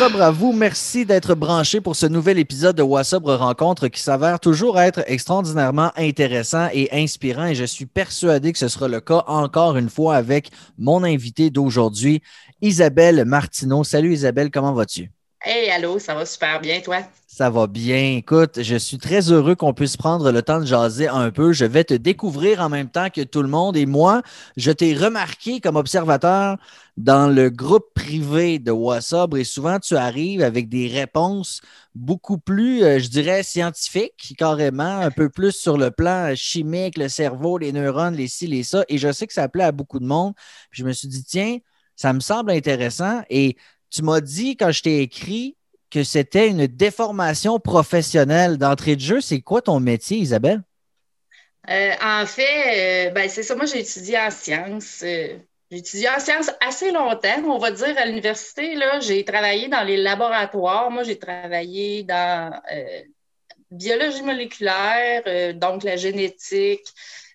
Wassabre à vous. Merci d'être branché pour ce nouvel épisode de Wassabre Rencontre qui s'avère toujours être extraordinairement intéressant et inspirant. Et je suis persuadé que ce sera le cas encore une fois avec mon invité d'aujourd'hui, Isabelle Martineau. Salut Isabelle, comment vas-tu? Hey, allô, ça va super bien, toi? Ça va bien. Écoute, je suis très heureux qu'on puisse prendre le temps de jaser un peu. Je vais te découvrir en même temps que tout le monde. Et moi, je t'ai remarqué comme observateur dans le groupe privé de WhatsApp et souvent tu arrives avec des réponses beaucoup plus, euh, je dirais, scientifiques, carrément, un peu plus sur le plan chimique, le cerveau, les neurones, les ci, les ça. Et je sais que ça plaît à beaucoup de monde. Je me suis dit, tiens, ça me semble intéressant. Et tu m'as dit quand je t'ai écrit que c'était une déformation professionnelle d'entrée de jeu. C'est quoi ton métier, Isabelle? Euh, en fait, euh, ben, c'est ça. Moi, j'ai étudié en sciences. Euh, j'ai étudié en sciences assez longtemps, on va dire, à l'université. J'ai travaillé dans les laboratoires. Moi, j'ai travaillé dans biologie moléculaire, donc la génétique,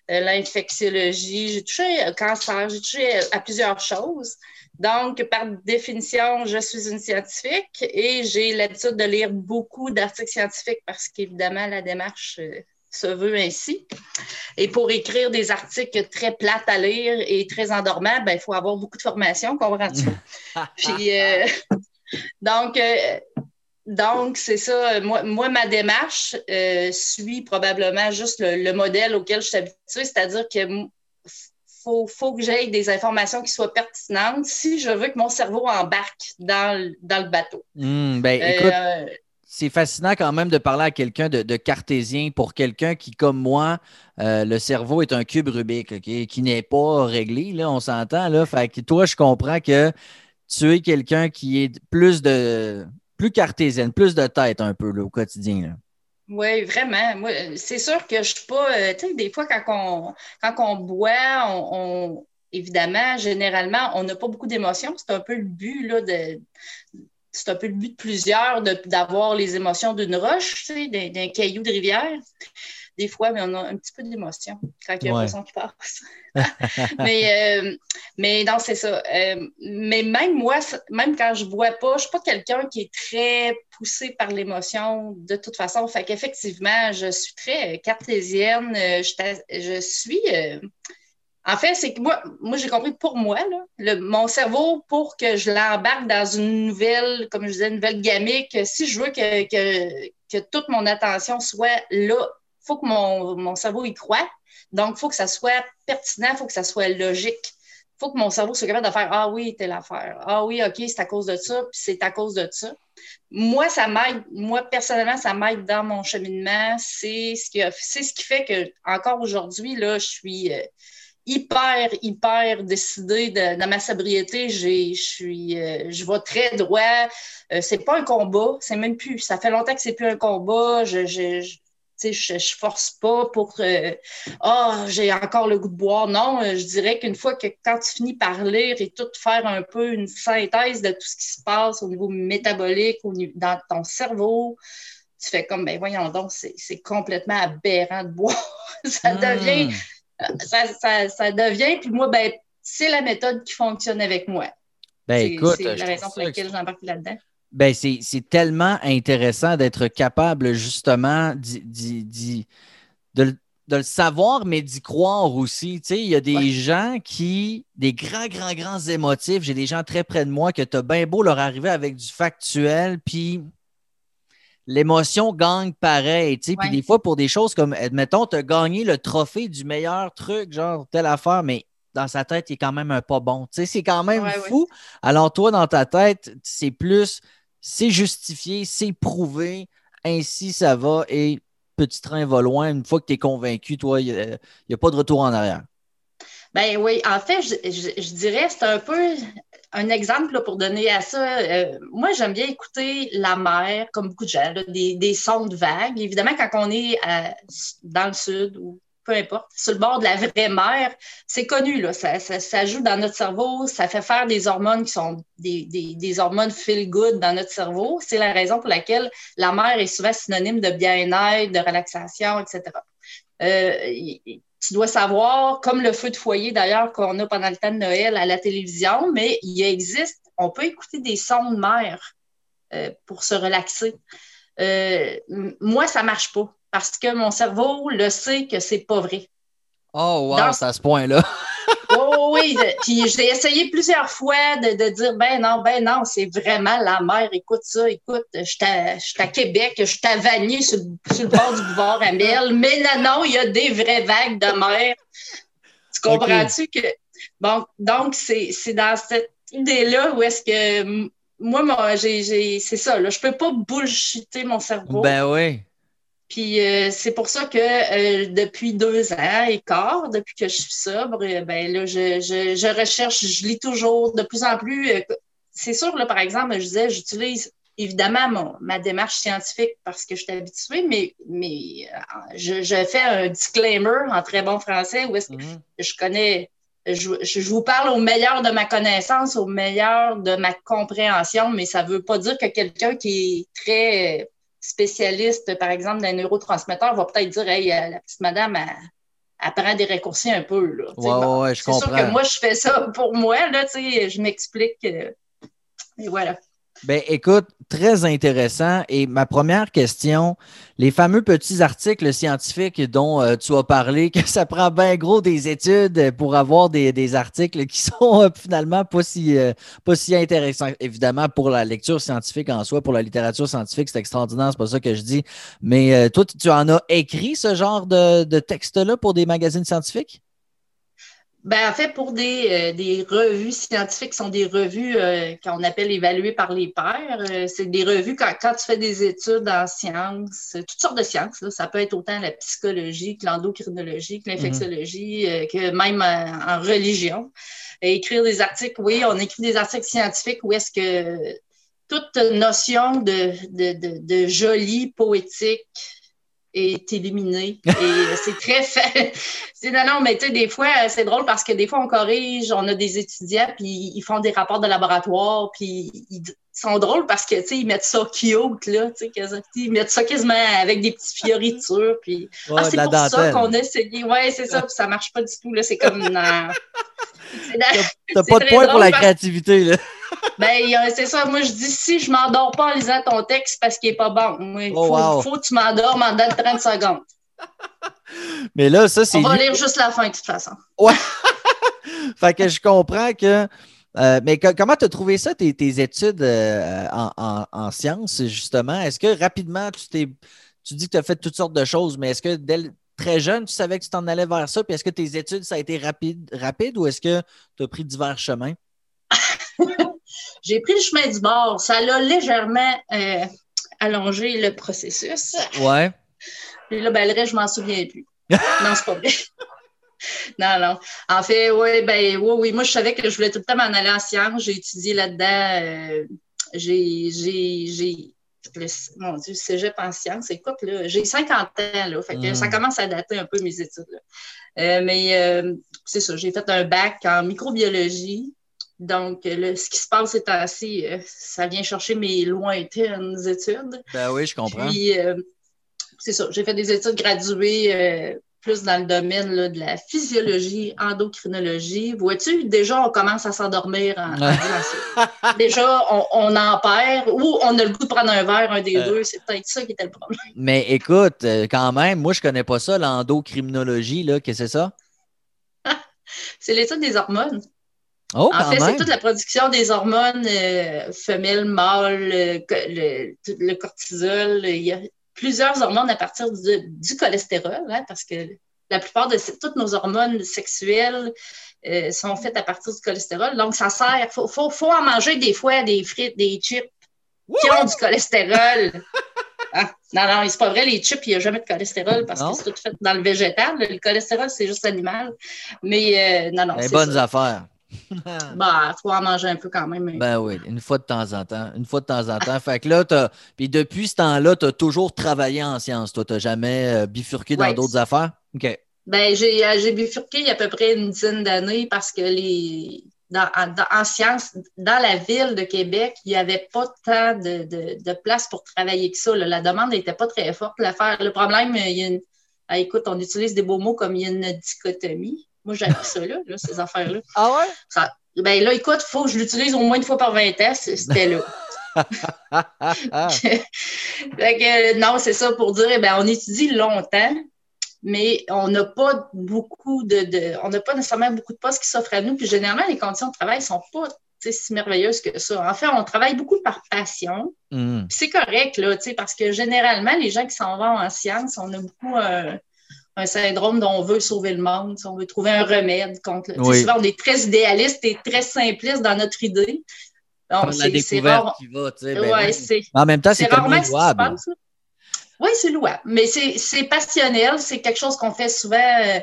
l'infectiologie. J'ai touché au cancer, j'ai touché à plusieurs choses. Donc, par définition, je suis une scientifique et j'ai l'habitude de lire beaucoup d'articles scientifiques parce qu'évidemment, la démarche euh, se veut ainsi. Et pour écrire des articles très plates à lire et très endormants, ben, il faut avoir beaucoup de formation, comprends-tu? Puis, euh, donc, euh, donc, c'est ça. Moi, moi, ma démarche suit probablement juste le, le, modèle auquel je suis habituée, c'est-à-dire que faut, faut que j'aie des informations qui soient pertinentes si je veux que mon cerveau embarque dans, le, bateau. Hmm, ben, euh, c'est fascinant quand même de parler à quelqu'un de, cartésien pour quelqu'un qui, comme moi, euh, le cerveau est un cube Rubik, qui n'est pas réglé, là, on s'entend. Là. Fait que toi, je comprends que tu es quelqu'un qui est plus de plus cartésienne, plus de tête un peu au quotidien. Là. Oui, vraiment. Moi, c'est sûr que je suis pas. Euh, tu sais, des fois, quand on, quand on boit, on, évidemment, généralement, on n'a pas beaucoup d'émotions. C'est un peu le but là, de. C'est un peu le but de plusieurs d'avoir les émotions d'une roche, tu sais, d'un caillou de rivière des fois, mais on a un petit peu d'émotion quand il y a un qui passe. mais, euh, mais non, c'est ça. Euh, mais même moi, même quand je ne bois pas, je ne suis pas quelqu'un qui est très poussé par l'émotion de toute façon. Fait qu'effectivement, je suis très cartésienne. Euh, je, suis. en fait, c'est que moi, moi j'ai compris pour moi, le, mon cerveau, pour que je l'embarque dans une nouvelle, comme je disais, une nouvelle gamique, si je veux que, que, que toute mon attention soit là faut que mon, cerveau y croit. Donc, il faut que ça soit pertinent, il faut que ça soit logique. Il faut que mon cerveau soit capable de faire Ah oui, telle affaire. Ah oui, OK, c'est à cause de ça, puis c'est à cause de ça. Moi, ça m'aide, moi, personnellement, ça m'aide dans mon cheminement. C'est ce qui, c'est ce qui fait que, encore aujourd'hui, là, je suis euh, hyper, hyper décidée de, dans ma sobriété. je suis, euh, je vais très droit. Euh, c'est pas un combat, c'est même plus. Ça fait longtemps que c'est plus un combat. je ne force pas pour euh, Ah, j'ai encore le goût de boire. Non, euh, je dirais qu'une fois que quand tu finis par lire et tout faire un peu une synthèse de tout ce qui se passe au niveau métabolique, au niveau, dans ton cerveau, tu fais comme ben voyons donc, c'est complètement aberrant de boire. ça hmm. devient ça, ça, devient, puis moi, ben, c'est la méthode qui fonctionne avec moi. Ben, écoute, c'est la raison pour laquelle j'embarque là-dedans. Ben, c'est tellement intéressant d'être capable justement de, le savoir, mais d'y croire aussi. Tu sais, il y a des gens qui, des grands, grands, grands émotifs, j'ai des gens très près de moi que tu as bien beau leur arriver avec du factuel, puis l'émotion gagne pareil. Tu sais, Puis des fois, pour des choses comme, admettons, tu as gagné le trophée du meilleur truc, genre telle affaire, mais dans sa tête, il est quand même un pas bon. Tu sais, c'est quand même fou. Alors, toi, dans ta tête, c'est plus c'est justifié, c'est prouvé, ainsi ça va et petit train va loin. Une fois que tu es convaincu, toi, il n'y a, pas de retour en arrière. Ben oui, en fait, je, dirais, c'est un peu un exemple pour donner à ça. Euh, moi, j'aime bien écouter la mer, comme beaucoup de gens, des, des, sons de vagues. Évidemment, quand on est dans le sud ou peu importe, sur le bord de la vraie mer, c'est connu, là, ça, ça, joue dans notre cerveau, ça fait faire des hormones qui sont des, hormones feel good dans notre cerveau. C'est la raison pour laquelle la mer est souvent synonyme de bien-être, de relaxation, etc. Euh, tu dois savoir, comme le feu de foyer d'ailleurs qu'on a pendant le temps de Noël à la télévision, mais il existe, on peut écouter des sons de mer pour se relaxer. moi, ça ne marche pas parce que mon cerveau le sait que c'est pas vrai. Oh, wow, c'est à ce point-là. oh, oui, puis j'ai essayé plusieurs fois de, dire ben non, ben non, c'est vraiment la mer. Écoute ça, écoute, je suis à Québec, je suis à Vanier sur, le bord du boulevard Amel, mais non, non, il y a des vraies vagues de mer. Tu comprends-tu que. Bon, donc, c'est dans cette idée-là où est-ce que moi, moi j'ai, c'est ça, là, je peux pas bullshiter mon cerveau. Ben oui. Puis euh, c'est pour ça que euh, depuis deux ans et quart, depuis que je suis sobre, euh, ben là, je, je, je, recherche, je lis toujours de plus en plus. c'est sûr, là, par exemple, je disais, j'utilise évidemment mon, ma démarche scientifique parce que je suis habituée, mais, mais je, je, fais un disclaimer en très bon français où est-ce que mm-hmm. je connais. Je, je, vous parle au meilleur de ma connaissance, au meilleur de ma compréhension, mais ça ne veut pas dire que quelqu'un qui est très spécialiste, par exemple, d'un neurotransmetteur va peut-être dire Hey, euh, la petite madame, elle, prend des raccourcis un peu. Là. Ouais, je comprends. C'est sûr que moi, je fais ça pour moi. Là, je m'explique. et voilà. Ben, écoute, très intéressant. Et ma première question, les fameux petits articles scientifiques dont euh, tu as parlé, que ça prend bien gros des études pour avoir des, articles qui sont euh, finalement pas si, euh, pas si intéressants. Évidemment, pour la lecture scientifique en soi, pour la littérature scientifique, c'est extraordinaire, c'est pas ça que je dis. Mais toi, tu en as écrit ce genre de, de texte-là pour des magazines scientifiques? Ben, en fait, pour des, euh, des revues scientifiques, sont des revues euh, qu'on appelle évaluées par les pairs. Euh, c'est des revues quand, quand, tu fais des études en sciences, toutes sortes de sciences. Là, ça peut être autant la psychologie que l'endocrinologie, que l'infectiologie, mm-hmm. que même en, religion. Et écrire des articles, oui, on écrit des articles scientifiques où est-ce que toute notion de, de, de, de joli, poétique, est éliminé. Et c'est très fait. C'est non, non, mais tu sais, des fois, c'est drôle parce que des fois, on corrige, on a des étudiants, puis ils font des rapports de laboratoire, puis ils sont drôles parce que, tu sais, ils mettent ça cute, là, tu sais, ils mettent ça quasiment avec des petites fioritures, puis ah, c'est pour ça qu'on a essayé. Ouais, c'est ça, puis ça marche pas du tout, là, c'est comme... T'as pas de point pour la créativité, là. Ben, c'est ça. Moi, je dis si je m'endors pas en lisant ton texte parce qu'il est pas bon. Il oh, faut, que tu m'endormes en dedans de 30 secondes. Mais là, ça, c'est. On va lire juste la fin, de toute façon. Ouais. fait que je comprends que. Euh, mais comment tu as trouvé ça, tes, études euh, en, sciences, justement? Est-ce que rapidement, tu t'es. Tu dis que tu as fait toutes sortes de choses, mais est-ce que dès, très jeune, tu savais que tu t'en allais vers ça? Puis est-ce que tes études, ça a été rapide, rapide ou est-ce que tu as pris divers chemins? J'ai pris le chemin du bord. Ça l'a légèrement euh, allongé le processus. Ouais. Et là, ben, le reste, je m'en souviens plus. non, c'est pas vrai. non, non. En fait, oui, ben, oui, oui. Moi, je savais que je voulais tout le temps m'en aller en sciences. J'ai étudié là-dedans. Euh, j'ai, j'ai, le, mon Dieu, cégep en sciences. Écoute, là, j'ai 50 ans, là. Fait que ça hmm. commence à dater un peu mes études, euh, mais c'est ça, j'ai fait un bac en microbiologie. Donc, ce qui se passe c'est assez, euh, ça vient chercher mes lointaines études. Ben oui, je comprends. Puis, euh, c'est ça, j'ai fait des études graduées euh, plus dans le domaine de la physiologie, endocrinologie. Vois-tu, déjà, on commence à s'endormir en, Déjà, on, en perd ou on a le goût de prendre un verre, un des deux. C'est peut-être ça qui était le problème. Mais écoute, quand même, moi, je connais pas ça, l'endocrinologie, là. Qu'est-ce que c'est ça? c'est l'étude des hormones. Oh, en fait, c'est toute la production des hormones euh, femelles, mâles, le, cortisol. Il y a plusieurs hormones à partir du, cholestérol, hein, parce que la plupart de toutes nos hormones sexuelles euh, sont faites à partir du cholestérol. Donc, ça sert. Il faut, faut, en manger des fois des frites, des chips qui ont du cholestérol. Ah, non, non, c'est pas vrai, les chips, il n'y a jamais de cholestérol parce que c'est tout fait dans le végétal. Le cholestérol, c'est juste animal. Mais euh, non, non. Les bonnes affaires. bah, faut en manger un peu quand même. Ben oui, une fois de temps en temps. Une fois de temps en temps. fait que là, puis depuis ce temps-là, tu as toujours travaillé en sciences. Toi, tu n'as jamais euh, bifurqué dans d'autres affaires? OK. Ben, euh, j'ai bifurqué il y a à peu près une dizaine d'années parce que les. Dans, en, sciences, dans la ville de Québec, il n'y avait pas tant de, place pour travailler que ça. La demande n'était pas très forte. Le problème, il y a une, ah, écoute, on utilise des beaux mots comme il y a une dichotomie. Moi, appris ça là, ces affaires-là. Ah ouais? ben là, écoute, il faut que je l'utilise au moins une fois par 20 ans. C'était là. non, c'est ça pour dire, eh ben, on étudie longtemps, mais on n'a pas beaucoup de, on n'a pas nécessairement beaucoup de postes qui s'offrent à nous. Puis généralement, les conditions de travail ne sont pas si merveilleuses que ça. En fait, on travaille beaucoup par passion. Mm. C'est correct, là, parce que généralement, les gens qui s'en vont en sciences, on a beaucoup un syndrome dont on veut sauver le monde, on veut trouver un remède contre le. Souvent, on est très idéaliste et très simpliste dans notre idée. c'est la découverte qui va, tu sais. Ben en même temps, c'est rarement louable. Oui, c'est louable. Mais c'est passionnel. C'est quelque chose qu'on fait souvent euh,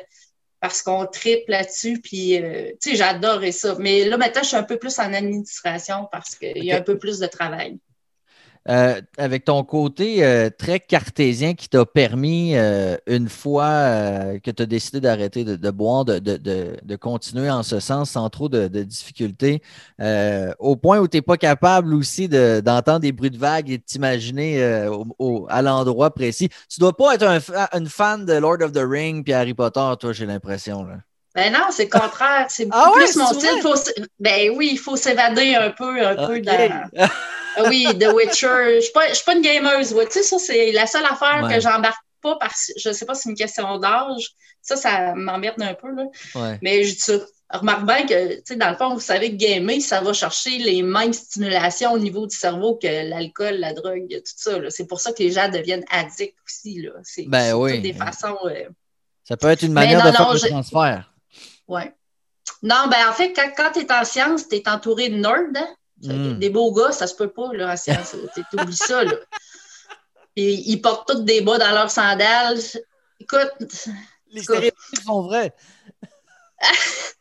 parce qu'on tripe là-dessus. Puis, euh, tu sais, j'adorais ça. Mais là, maintenant, je suis un peu plus en administration parce qu'il y a un peu plus de travail. Euh, avec ton côté euh, très cartésien qui t'a permis, euh, une fois que tu as décidé d'arrêter de, boire, de, continuer en ce sens sans trop de, difficultés, au point où tu n'es pas capable aussi d'entendre des bruits de vagues et de t'imaginer à l'endroit précis. Tu dois pas être un, une fan de Lord of the Ring puis Harry Potter, toi, j'ai l'impression. Ben non, c'est le contraire. C'est ah plus mon style. ben oui, il faut s'évader un peu, un peu dans. Ah oui, The Witcher. Je ne suis pas une gameuse. Tu sais, ça, c'est la seule affaire que j'embarque pas parce que je ne sais pas si c'est une question d'âge. Ça, ça m'emmerde un peu. Là. Mais je dis ça. Remarque bien que, tu sais, dans le fond, vous savez que gamer, ça va chercher les mêmes stimulations au niveau du cerveau que l'alcool, la drogue, tout ça. C'est pour ça que les gens deviennent addicts aussi. C'est ben oui. des façons. Euh, ça peut être une manière de faire le transfert. Oui. Non, ben en fait, quand, quand tu es en science, tu es entouré de nerds. Hein? Hmm. Des beaux gars, ça se peut pas, là, en science. T'oublies ça, là. Puis, ils portent tous des bas dans leurs sandales. Écoute. Les stéréotypes sont vrais.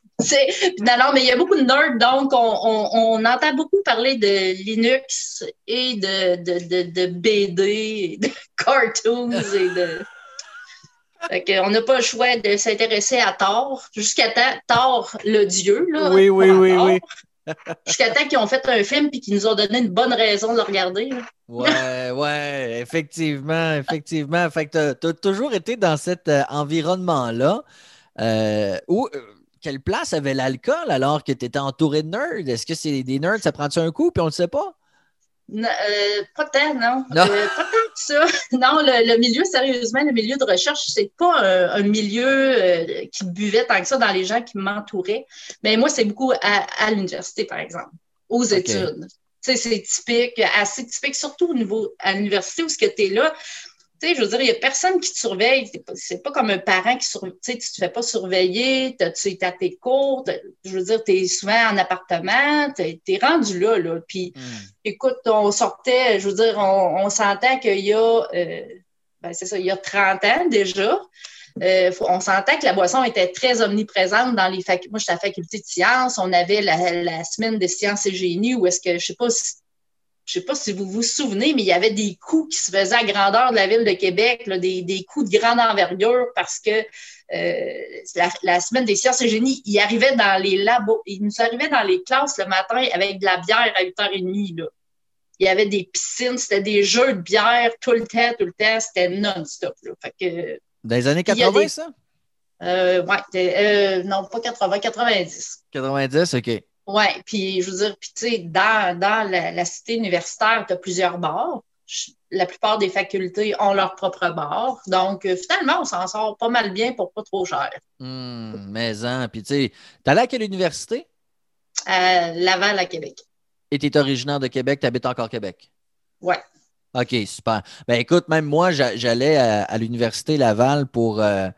non, non, mais il y a beaucoup de nerds, donc on, entend beaucoup parler de Linux et de, de, de, BD, de cartoons et de. On n'a pas le choix de s'intéresser à Thor, jusqu'à temps, Thor le dieu. Là, oui, oui, oui, oui. Jusqu'à temps qu'ils ont fait un film et qu'ils nous ont donné une bonne raison de le regarder. Ouais, ouais, effectivement, effectivement. Fait que tu as, toujours été dans cet euh, environnement-là. Euh, où, euh, quelle place avait l'alcool alors que tu étais entouré de nerds? Est-ce que c'est des nerds, ça prend-tu un coup puis on ne le sait pas? Euh, pas tant, non. non. Euh, pas tant que ça. Non, le, milieu, sérieusement, le milieu de recherche, c'est pas un, milieu euh, qui buvait tant que ça dans les gens qui m'entouraient. Mais moi, c'est beaucoup à, l'université, par exemple, aux études. C'est typique, assez typique, surtout au niveau à l'université où ce que tu es là, sais, je veux dire, il n'y a personne qui te surveille. C'est pas comme un parent qui surveille. Tu sais, tu te fais pas surveiller, tu es à tes cours. Je veux dire, tu es souvent en appartement, tu es, rendu là. là. Puis, hmm. écoute, on sortait, je veux dire, on, s'entend qu'il y a, euh, ben, c'est ça, il y a 30 ans déjà. Euh, on s'entend que la boisson était très omniprésente dans les facultés. Moi, j'étais à la faculté de sciences. On avait la, la semaine des sciences et génie où est-ce que, je sais pas si je ne sais pas si vous vous souvenez, mais il y avait des coups qui se faisaient à grandeur de la ville de Québec, des, des, coups de grande envergure parce que euh, la, semaine des sciences et génie, il arrivait dans les labos, il nous arrivait dans les classes le matin avec de la bière à 8h30. Là. Il y avait des piscines, c'était des jeux de bière tout le temps, tout le temps, c'était non-stop. dans les années 80, ça? Euh, oui, euh, non, pas 80, 90. 90, OK. Oui, puis je veux dire, puis tu sais, dans, la, cité universitaire, tu as plusieurs bars. La plupart des facultés ont leur propre bar. Donc, euh, finalement, on s'en sort pas mal bien pour pas trop cher. Hum, mais hein, puis tu sais, allé à quelle université? À Laval, à Québec. Et tu es originaire de Québec, tu habites encore Québec? Oui. OK, super. Ben écoute, même moi, j'allais à, l'université Laval pour. Euh,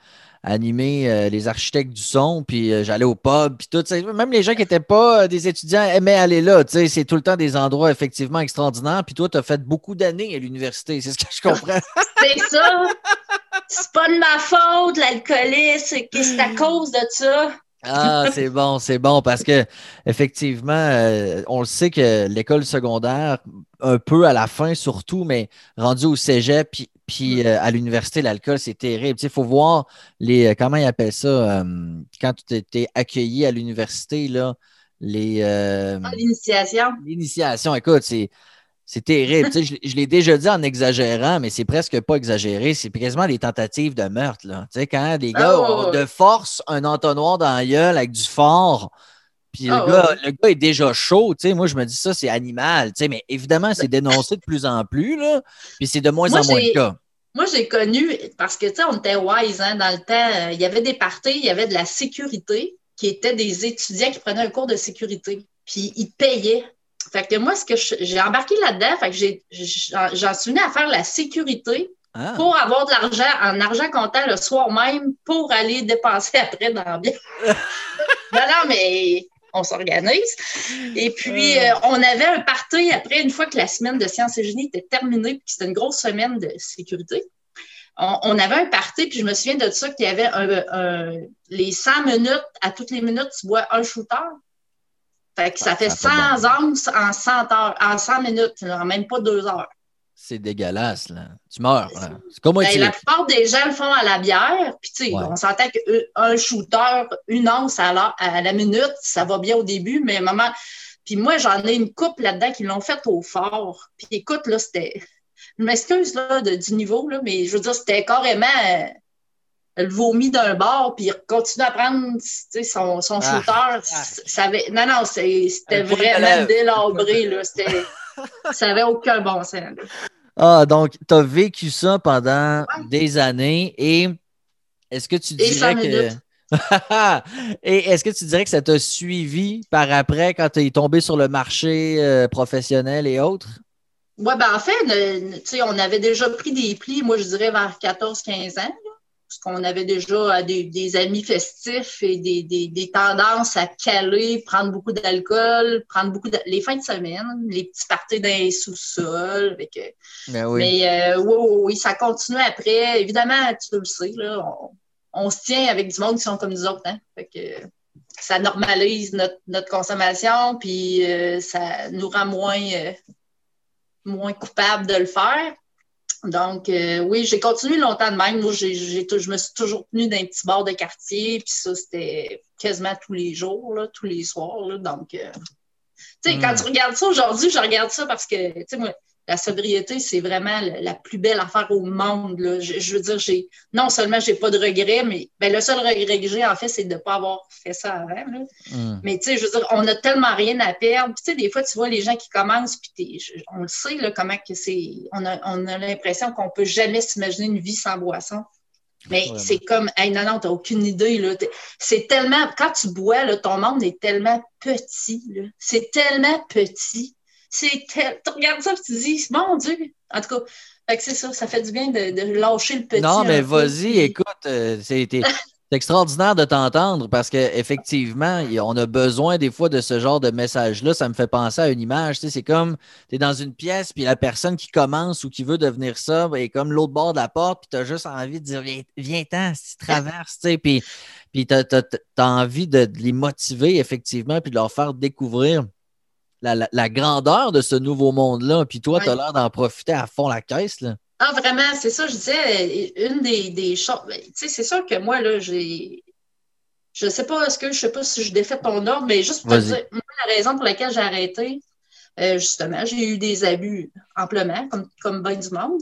animer euh, les architectes du son, puis euh, j'allais au pub, puis tout. Même les gens qui n'étaient pas euh, des étudiants aimaient aller là. C'est tout le temps des endroits effectivement extraordinaires. Puis toi, tu as fait beaucoup d'années à l'université, c'est ce que je comprends. c'est ça. C'est pas de ma faute, l'alcoolisme, c'est à cause de ça. Ah, c'est bon, c'est bon, parce que effectivement, on le sait que l'école secondaire, un peu à la fin surtout, mais rendu au cégep, puis puis mm. euh, à l'université, l'alcool, c'est terrible. Il faut voir les. Euh, comment ils appellent ça euh, quand tu étais accueilli à l'université, là, les. Ah, l'initiation. L'initiation, écoute, c'est. C'est terrible. je, je l'ai déjà dit en exagérant, mais c'est presque pas exagéré. C'est quasiment des tentatives de meurtre. Là. quand les gars oh! ont de force un entonnoir dans la gueule avec du fort, Puis le, gars, le gars est déjà chaud, tu sais. Moi, je me dis ça, c'est animal, tu sais. Mais évidemment, c'est dénoncé de plus en plus, là. Puis c'est de moins en moins le cas. Moi, j'ai connu, parce que, tu sais, on était wise, hein, dans le temps. Il y avait des parties, il y avait de la sécurité, qui étaient des étudiants qui prenaient un cours de sécurité. Puis ils payaient. Fait que moi, ce que j'ai embarqué là-dedans, fait que j'en suis venue à faire la sécurité ah. pour avoir de l'argent en argent comptant le soir même pour aller dépenser après dans non, non, mais on s'organise. Et puis, euh, on avait un party après, une fois que la semaine de sciences et génie était terminée, puis c'était une grosse semaine de sécurité. On, avait un party, puis je me souviens de ça, qu'il y avait un, les 100 minutes, à toutes les minutes, tu bois un shooter. Fait que ça ah, fait 100 onces en 100 heures, en 100 minutes, même pas deux heures. C'est dégueulasse, là. Tu meurs. C'est comme ben, La plupart des gens le font à la bière. Puis, tu sais, on s'entend qu'un shooter, une once à la, à la, minute, ça va bien au début, mais maman. Puis moi, j'en ai une couple là-dedans qui l'ont fait au fort. Puis écoute, là, c'était. Je m'excuse là, du niveau, là, mais je veux dire, c'était carrément euh, le vomi d'un bord, puis il continue à prendre son, son ah. shooter. Ça avait... Non, non, c'était vraiment délabré. Là. Ça n'avait aucun bon sens. Ah, donc, tu as vécu ça pendant des années et est-ce que tu dirais que. et est-ce que tu dirais que ça t'a suivi par après quand tu es tombé sur le marché euh, professionnel et autres? Oui, ben en fait, on avait déjà pris des plis, moi je dirais vers 14-15 ans parce qu'on avait déjà des, amis festifs et des, tendances à caler, prendre beaucoup d'alcool, prendre beaucoup de, les fins de semaine, les petits parties dans les sous-sols. Ben oui. Mais euh, oui, ça continue après. Évidemment, tu le sais, là, on, se tient avec du monde qui sont comme nous autres. Hein? ça normalise notre, consommation, puis euh, ça nous rend moins, euh, moins coupables de le faire. Donc, euh, oui, j'ai continué longtemps de même. Moi, j'ai, je me suis toujours tenue dans un petit bar de quartier, puis ça, c'était quasiment tous les jours, là, tous les soirs. Là, donc, euh, tu sais, quand hmm. tu regardes ça aujourd'hui, je regarde ça parce que, tu sais, moi, la sobriété, c'est vraiment la, plus belle affaire au monde. Je, veux dire, j'ai non seulement j'ai pas de regrets, mais ben, le seul regret que j'ai, en fait, c'est de ne pas avoir fait ça avant. Hmm. Mais tu sais, je veux dire, on n'a tellement rien à perdre. Tu sais, des fois, tu vois les gens qui commencent, puis on le sait, là, comment que c'est. On a, on a l'impression qu'on peut jamais s'imaginer une vie sans boisson. Mais c'est comme, hey, non, non, t'as aucune idée. Là. C'est tellement, quand tu bois, là, ton monde est tellement petit. C'est tellement petit c'est tu regardes ça et tu te dis, mon Dieu, en tout cas, c'est ça, ça fait du bien de, lâcher le petit. Non, mais vas-y, écoute, euh, c'est extraordinaire de t'entendre parce qu'effectivement, on a besoin des fois de ce genre de message-là. Ça me fait penser à une image. c'est comme tu es dans une pièce, puis la personne qui commence ou qui veut devenir ça est comme l'autre bord de la porte, puis tu as juste envie de dire Viens-t'en, si tu traverses, puis, puis tu as, envie de, les motiver, effectivement, puis de leur faire découvrir la, grandeur de ce nouveau monde-là. Puis toi, tu as l'air d'en profiter à fond la caisse. Là. Ah, vraiment, c'est ça, je disais, une des, choses. Ben, tu sais, c'est sûr que moi, là, j'ai. Je sais pas, est-ce que je sais pas si je défais ton ordre, mais juste pour te dire, moi, la raison pour laquelle j'ai arrêté, euh, justement, j'ai eu des abus amplement, comme, comme bien du monde.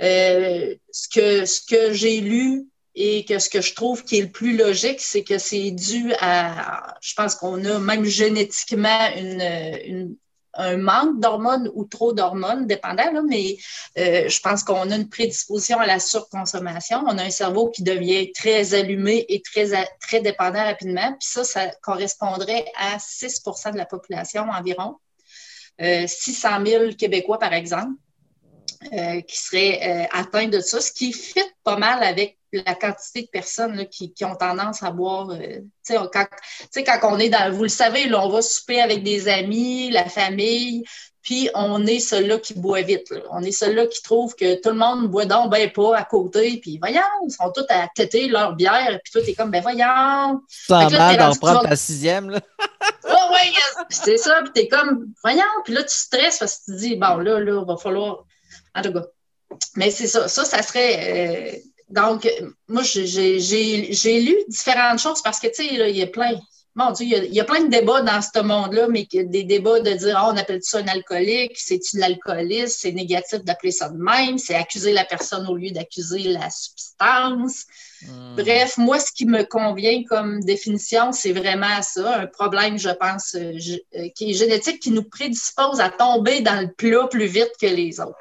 Euh, ce que, ce que j'ai lu et que ce que je trouve qui est le plus logique, c'est que c'est dû à, je pense qu'on a même génétiquement un manque d'hormones ou trop d'hormones, dépendant, mais euh, je pense qu'on a une prédisposition à la surconsommation. On a un cerveau qui devient très allumé et très, très dépendant rapidement. Puis ça, ça correspondrait à 6% de la population environ. 600 euh, 000 Québécois, par exemple. Euh, qui seraient atteints de ça, ce qui fit pas mal avec la quantité de personnes qui, ont tendance à boire. Euh, tu sais, quand, on est dans, vous le savez, là, on va souper avec des amis, la famille, puis on est ceux-là qui boit vite. On est ceux-là qui trouvent que tout le monde boit donc ben pas à côté, puis voyons, ils sont tous à têter leur bière, puis toi, t'es comme, ben voyons. Sans mal d'en prendre ta sixième, là. oui, c'est ça, puis t'es comme, voyons, puis là, tu stresses parce que tu te dis, bon, là, là, il va falloir. En tout cas. Mais c'est ça, ça, ça serait. Euh, donc, moi, j'ai lu différentes choses parce que, tu sais, il y a plein, mon Dieu, il y, a, plein de débats dans ce monde-là, mais des débats de dire oh, on appelle ça un alcoolique, c'est-tu de l'alcoolisme, c'est négatif d'appeler ça de même, c'est accuser la personne au lieu d'accuser la substance. Hmm. Bref, moi, ce qui me convient comme définition, c'est vraiment ça, un problème, je pense, euh, euh, qui est génétique, qui nous prédispose à tomber dans le plat plus vite que les autres.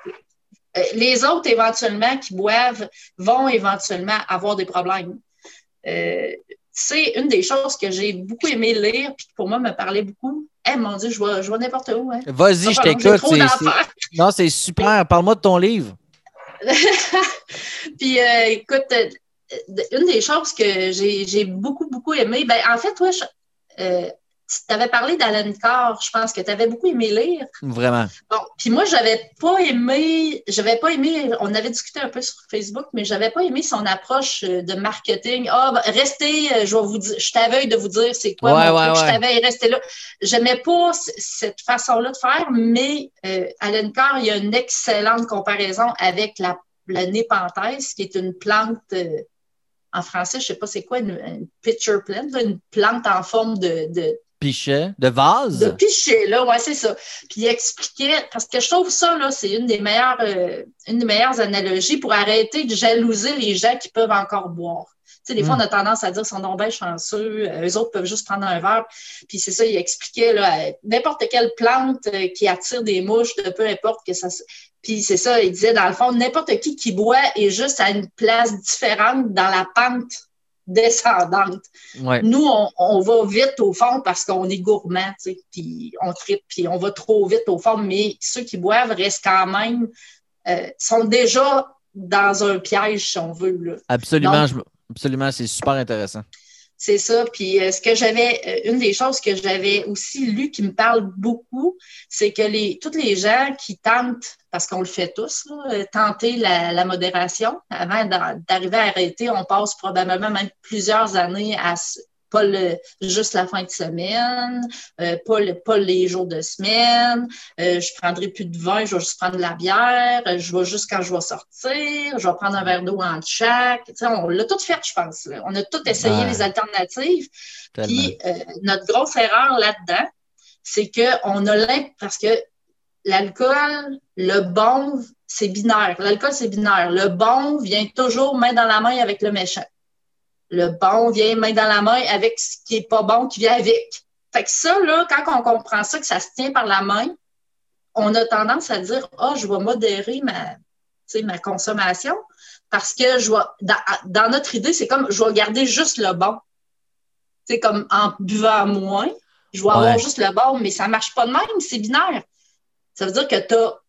Euh, les autres, éventuellement, qui boivent, vont éventuellement avoir des problèmes c'est une des choses que j'ai beaucoup aimé lire, puis pour moi me parlait beaucoup. Eh mon Dieu, je vois, je vois n'importe où. Hein. Vas-y, je t'écoute. Non, c'est super. Parle-moi de ton livre. puis euh, écoute, euh, une des choses que j'ai beaucoup, beaucoup aimé, ben, en fait, toi, euh, tu avais parlé d'Alan Carr, je pense que tu avais beaucoup aimé lire. Vraiment. Bon, puis moi, j'avais pas aimé, j'avais pas aimé, on avait discuté un peu sur Facebook, mais j'avais pas aimé son approche euh, de marketing. Ah, ben, restez, euh, je vais vous dire, je t'avais de vous dire c'est quoi ouais, mon je t'avais resté là. J'aimais pas cette façon-là de faire, mais euh, Alan Carr, il y a une excellente comparaison avec la, la népenthèse, qui est une plante. Euh, en français, je sais pas c'est quoi, une, pitcher plant, une plante en forme de, de pichet, de vase? De pichet, là, ouais, c'est ça. Puis il expliquait, parce que je trouve ça, là, c'est une des meilleures, euh, une des meilleures analogies pour arrêter de jalouser les gens qui peuvent encore boire. Tu sais, des fois, hmm. on a tendance à dire sont donc bien chanceux, euh, eux autres peuvent juste prendre un verre. Puis c'est ça, il expliquait, là, n'importe quelle plante euh, qui attire des mouches, de peu importe que ça. Puis c'est ça, il disait, dans le fond, n'importe qui qui boit est juste à une place différente dans la pente descendante. Nous, on, va vite au fond parce qu'on est gourmand, puis on tripe, puis on va trop vite au fond, mais ceux qui boivent restent quand même, euh, sont déjà dans un piège, si on veut. Là. Absolument, absolument, c'est super intéressant. C'est ça. Puis euh, ce que j'avais, euh, une des choses que j'avais aussi lu qui me parle beaucoup, c'est que les, toutes les gens qui tentent, parce qu'on le fait tous, euh, tenter la, modération, avant d'arriver à arrêter, on passe probablement même plusieurs années à pas juste la fin de semaine, euh, pas, les jours de semaine, euh, je prendrai plus de vin, je vais juste prendre de la bière, euh, je vais juste quand je vais sortir, je vais prendre un verre d'eau en chaque. on l'a tout fait, je pense. On a tout essayé les alternatives. Puis notre grosse erreur là-dedans, c'est qu'on a l'impression, parce que l'alcool, le bon, c'est binaire. L'alcool, c'est binaire. Le bon vient toujours main dans la main avec le méchant le bon vient main dans la main avec ce qui est pas bon qui vient avec. Fait que ça, là, quand on comprend ça, que ça se tient par la main, on a tendance à dire Ah, oh, je vais modérer ma, ma consommation parce que je dans, notre idée, c'est comme je vais garder juste le bon. C'est comme en buvant moins, je vais avoir juste le bon, mais ça ne marche pas de même, c'est binaire. Ça veut dire que tu as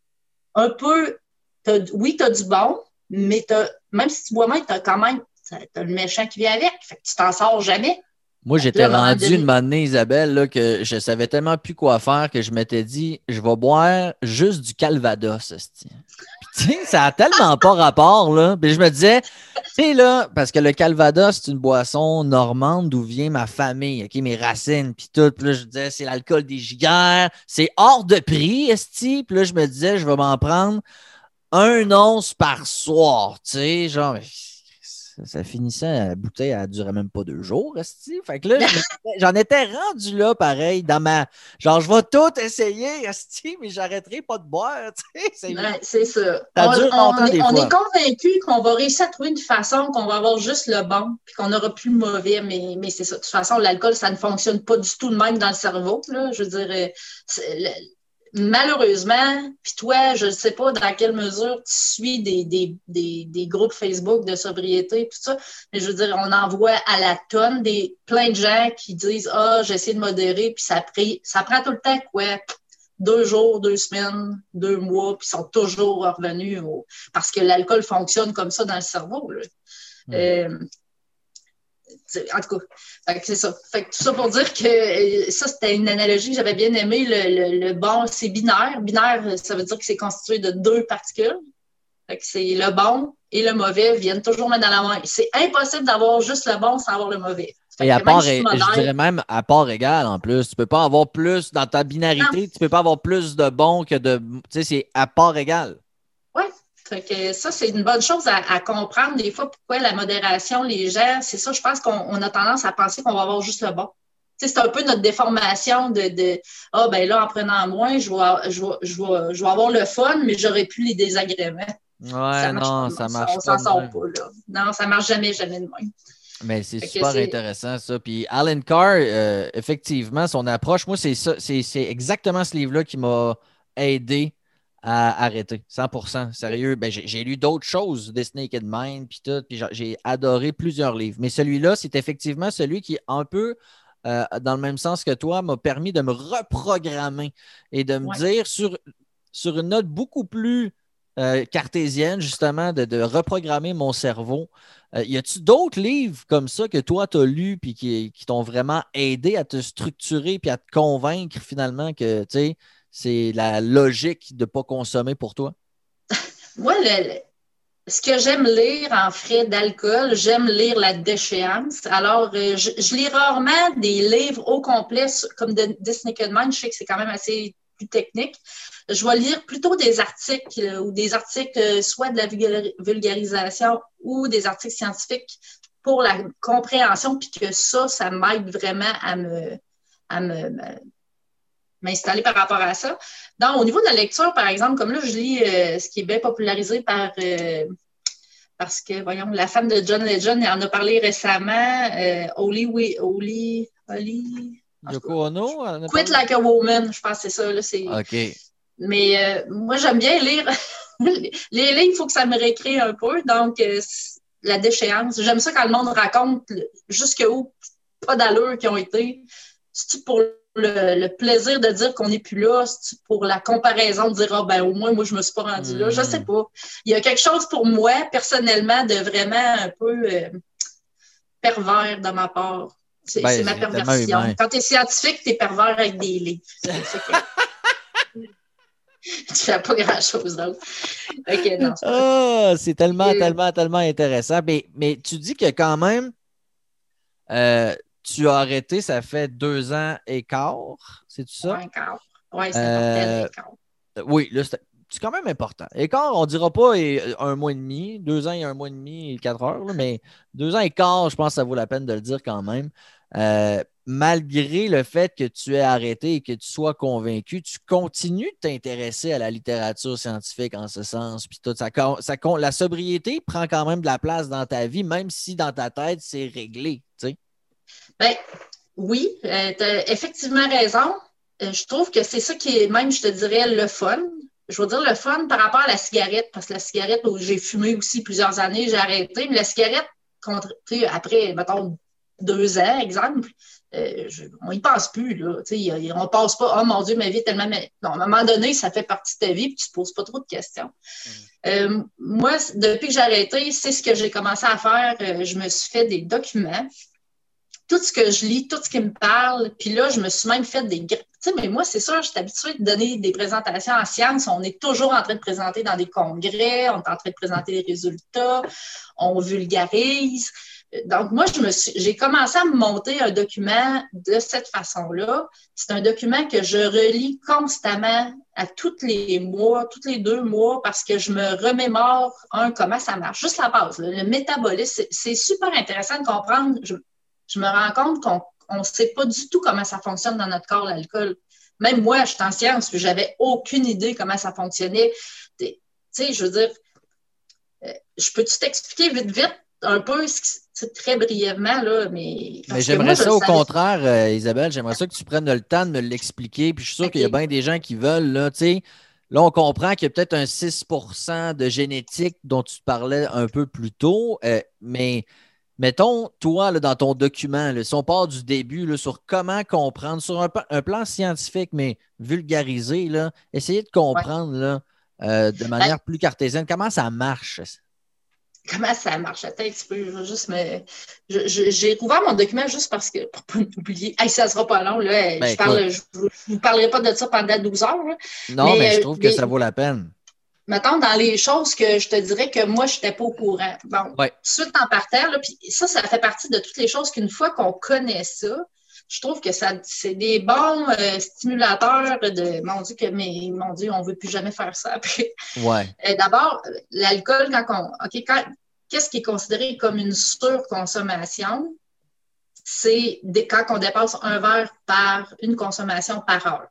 un peu, oui, tu as du bon, mais même si tu bois moins, tu as quand même t'as le méchant qui vient avec. Fait que tu t'en sors jamais. Moi, j'étais rendu une année, Isabelle, là, que je savais tellement plus quoi faire que je m'étais dit, je vais boire juste du Calvados. Puis, ça a tellement pas rapport, là. Puis je me disais, tu sais, là, parce que le Calvados, c'est une boisson normande d'où vient ma famille, OK, mes racines, puis tout. Puis là, je disais, c'est l'alcool des giguères, c'est hors de prix, esti. Puis là, je me disais, je vais m'en prendre un once par soir, tu sais, genre ça, finissait, la bouteille, elle durait même pas deux jours, esti. Fait que là, j'en étais rendu là, pareil, dans ma. Genre, je vais tout essayer, esti, mais j'arrêterai pas de boire, C'est ça. on, est, convaincu qu'on va réussir à trouver une façon qu'on va avoir juste le bon, puis qu'on n'aura plus le mauvais, mais, mais c'est ça. De toute façon, l'alcool, ça ne fonctionne pas du tout de même dans le cerveau, là. Je veux dire, malheureusement, puis toi, je ne sais pas dans quelle mesure tu suis des, des, des, des, groupes Facebook de sobriété, tout ça, mais je veux dire, on en voit à la tonne des plein de gens qui disent Ah, j'essaie de modérer, puis ça, ça prend tout le temps quoi? Deux jours, deux semaines, deux mois, puis ils sont toujours revenus parce que l'alcool fonctionne comme ça dans le cerveau. Là. Euh, en tout cas, c'est ça. Fait tout ça pour dire que euh, ça, c'était une analogie que j'avais bien aimée. Le, bon, c'est binaire. Binaire, ça veut dire que c'est constitué de deux particules. Fait que c'est le bon et le mauvais viennent toujours mettre dans la main. C'est impossible d'avoir juste le bon sans avoir le mauvais. et à part, je dirais même à part égale en plus. Tu peux pas avoir plus dans ta binarité, tu peux pas avoir plus de bon que de. Tu sais, c'est à part égale que ça, c'est une bonne chose à, comprendre des fois pourquoi la modération, les gens, c'est ça, je pense qu'on a tendance à penser qu'on va avoir juste le bon. c'est un peu notre déformation de, Ah, ben là, en prenant moins, je vais, je, vais, avoir le fun, mais j'aurai plus les désagréments. Ouais, non, ça marche pas. On s'en sort pas, là. Non, ça marche jamais, jamais de moins. Mais c'est super intéressant, ça. Puis Alan Carr, euh, effectivement, son approche, moi, c'est ça, c'est exactement ce livre-là qui m'a aidé à arrêter. 100% Sérieux. Ben, j'ai lu d'autres choses, The Naked Mind, puis tout, puis j'ai adoré plusieurs livres. Mais celui-là, c'est effectivement celui qui, un peu euh, dans le même sens que toi, m'a permis de me reprogrammer et de me dire sur, sur une note beaucoup plus euh, cartésienne, justement, de, reprogrammer mon cerveau. Euh, y a-tu d'autres livres comme ça que toi, tu as lus puis qui, qui t'ont vraiment aidé à te structurer puis à te convaincre finalement que c'est la logique de ne pas consommer pour toi? Moi, ce que j'aime lire en frais d'alcool, j'aime lire la déchéance. Alors, euh, je, lis rarement des livres au complet comme de Naked Mind. Je sais que c'est quand même assez plus technique. Je vais lire plutôt des articles euh, ou des articles euh, soit de la vulgarisation ou des articles scientifiques pour la compréhension, puis que ça, ça m'aide vraiment à me, à me, m'installer par rapport à ça. Donc, au niveau de la lecture, par exemple, comme là, je lis euh, ce qui est bien popularisé par parce que, voyons, la femme de John Legend elle en a parlé récemment, euh, Oli, Oli, Oli, Yoko Ono? Quit Like a Woman, je pense que c'est ça. Là, OK. Mais euh, moi, j'aime bien lire. les livres, il faut que ça me récrée un peu. Donc, euh, la déchéance. J'aime ça quand le monde raconte jusqu'où pas d'allure qui ont été. C'est pour le, plaisir de dire qu'on n'est plus là, pour la comparaison de dire ah, ben au moins moi je me suis pas rendu là. Je sais hmm. pas. Il y a quelque chose pour moi personnellement de vraiment un peu euh, pervers de ma part. C'est ben, ma perversion. Quand tu es scientifique, tu es pervers avec des livres. tu fais pas grand-chose d'autre. Ah, c'est tellement, tellement, tellement intéressant. Mais, mais tu dis que quand même, euh, tu as arrêté, ça fait deux ans et quart, c'est tout ça? Un quart. Oui, c'est euh, Oui, là, c'est quand même important. Écart, on ne dira pas un mois et demi, deux ans et un mois et demi et quatre heures, mais deux ans et quart, je pense que ça vaut la peine de le dire quand même. Euh, malgré le fait que tu aies arrêté et que tu sois convaincu, tu continues de t'intéresser à la littérature scientifique en ce sens. Puis tout, ça, ça, la sobriété prend quand même de la place dans ta vie, même si dans ta tête, c'est réglé. Ben, oui, euh, tu as effectivement raison. Euh, je trouve que c'est ça qui est même, je te dirais, le fun. Je veux dire le fun par rapport à la cigarette, parce que la cigarette, j'ai fumé aussi plusieurs années, j'ai arrêté, mais la cigarette, après, mettons, deux ans, exemple, euh, on n'y pense plus. Là, on ne passe pas, oh mon Dieu, ma vie est tellement. Non, à un moment donné, ça fait partie de ta vie, puis tu ne te poses pas trop de questions. Mm. Euh, moi, depuis que j'ai arrêté, c'est ce que j'ai commencé à faire. Euh, je me suis fait des documents. Tout ce que je lis, tout ce qui me parle. Puis là, je me suis même fait des. Tu sais, mais moi, c'est sûr, je suis habituée de donner des présentations en sciences. On est toujours en train de présenter dans des congrès, on est en train de présenter les résultats, on vulgarise donc, moi, je me j'ai commencé à me monter un document de cette façon-là. C'est un document que je relis constamment à tous les mois, tous les deux mois, parce que je me remémore, un, comment ça marche. Juste la base, le métabolisme, c'est super intéressant de comprendre. Me rends compte qu'on ne sait pas du tout comment ça fonctionne dans notre corps, l'alcool. Même moi, je suis en sciences, puis j'avais aucune idée comment ça fonctionnait. Tu sais, je veux dire, euh, je peux-tu t'expliquer vite, vite un peu très brièvement, là, mais. Mais j'aimerais ça au contraire, euh, Isabelle, j'aimerais ça que tu prennes le temps de me l'expliquer. Puis je suis sûr qu'il y a bien des gens qui veulent, là, tu sais. Là, on comprend qu'il y a peut-être un 6% de génétique dont tu parlais un peu plus tôt, euh, mais mettons, toi, là, dans ton document, là, si on part du début là, sur comment comprendre, sur un, plan scientifique, mais vulgarisé, là, essayer de comprendre là, euh, de ben manière plus cartésienne comment ça marche? Comment ça marche? Attends un petit peu, je vais juste me. J'ai rouvert mon document juste parce que, pour pas m'oublier. Hey, ça sera pas long, là. Ben, je ne vous parlerai pas de ça pendant 12 heures. Non, mais, je trouve que ça vaut la peine. Mettons, dans les choses que je te dirais que moi, je n'étais pas au courant. Bon, ouais. suite en parterre, là, puis ça, ça fait partie de toutes les choses qu'une fois qu'on connaît ça, je trouve que ça c'est des bons euh, stimulateurs de mon Dieu que mais mon Dieu, on ne veut plus jamais faire ça après. Ouais. Euh, d'abord, l'alcool, quand on. OK, qu'est-ce qui est considéré comme une surconsommation? c'est quand on dépasse un verre par une consommation par heure.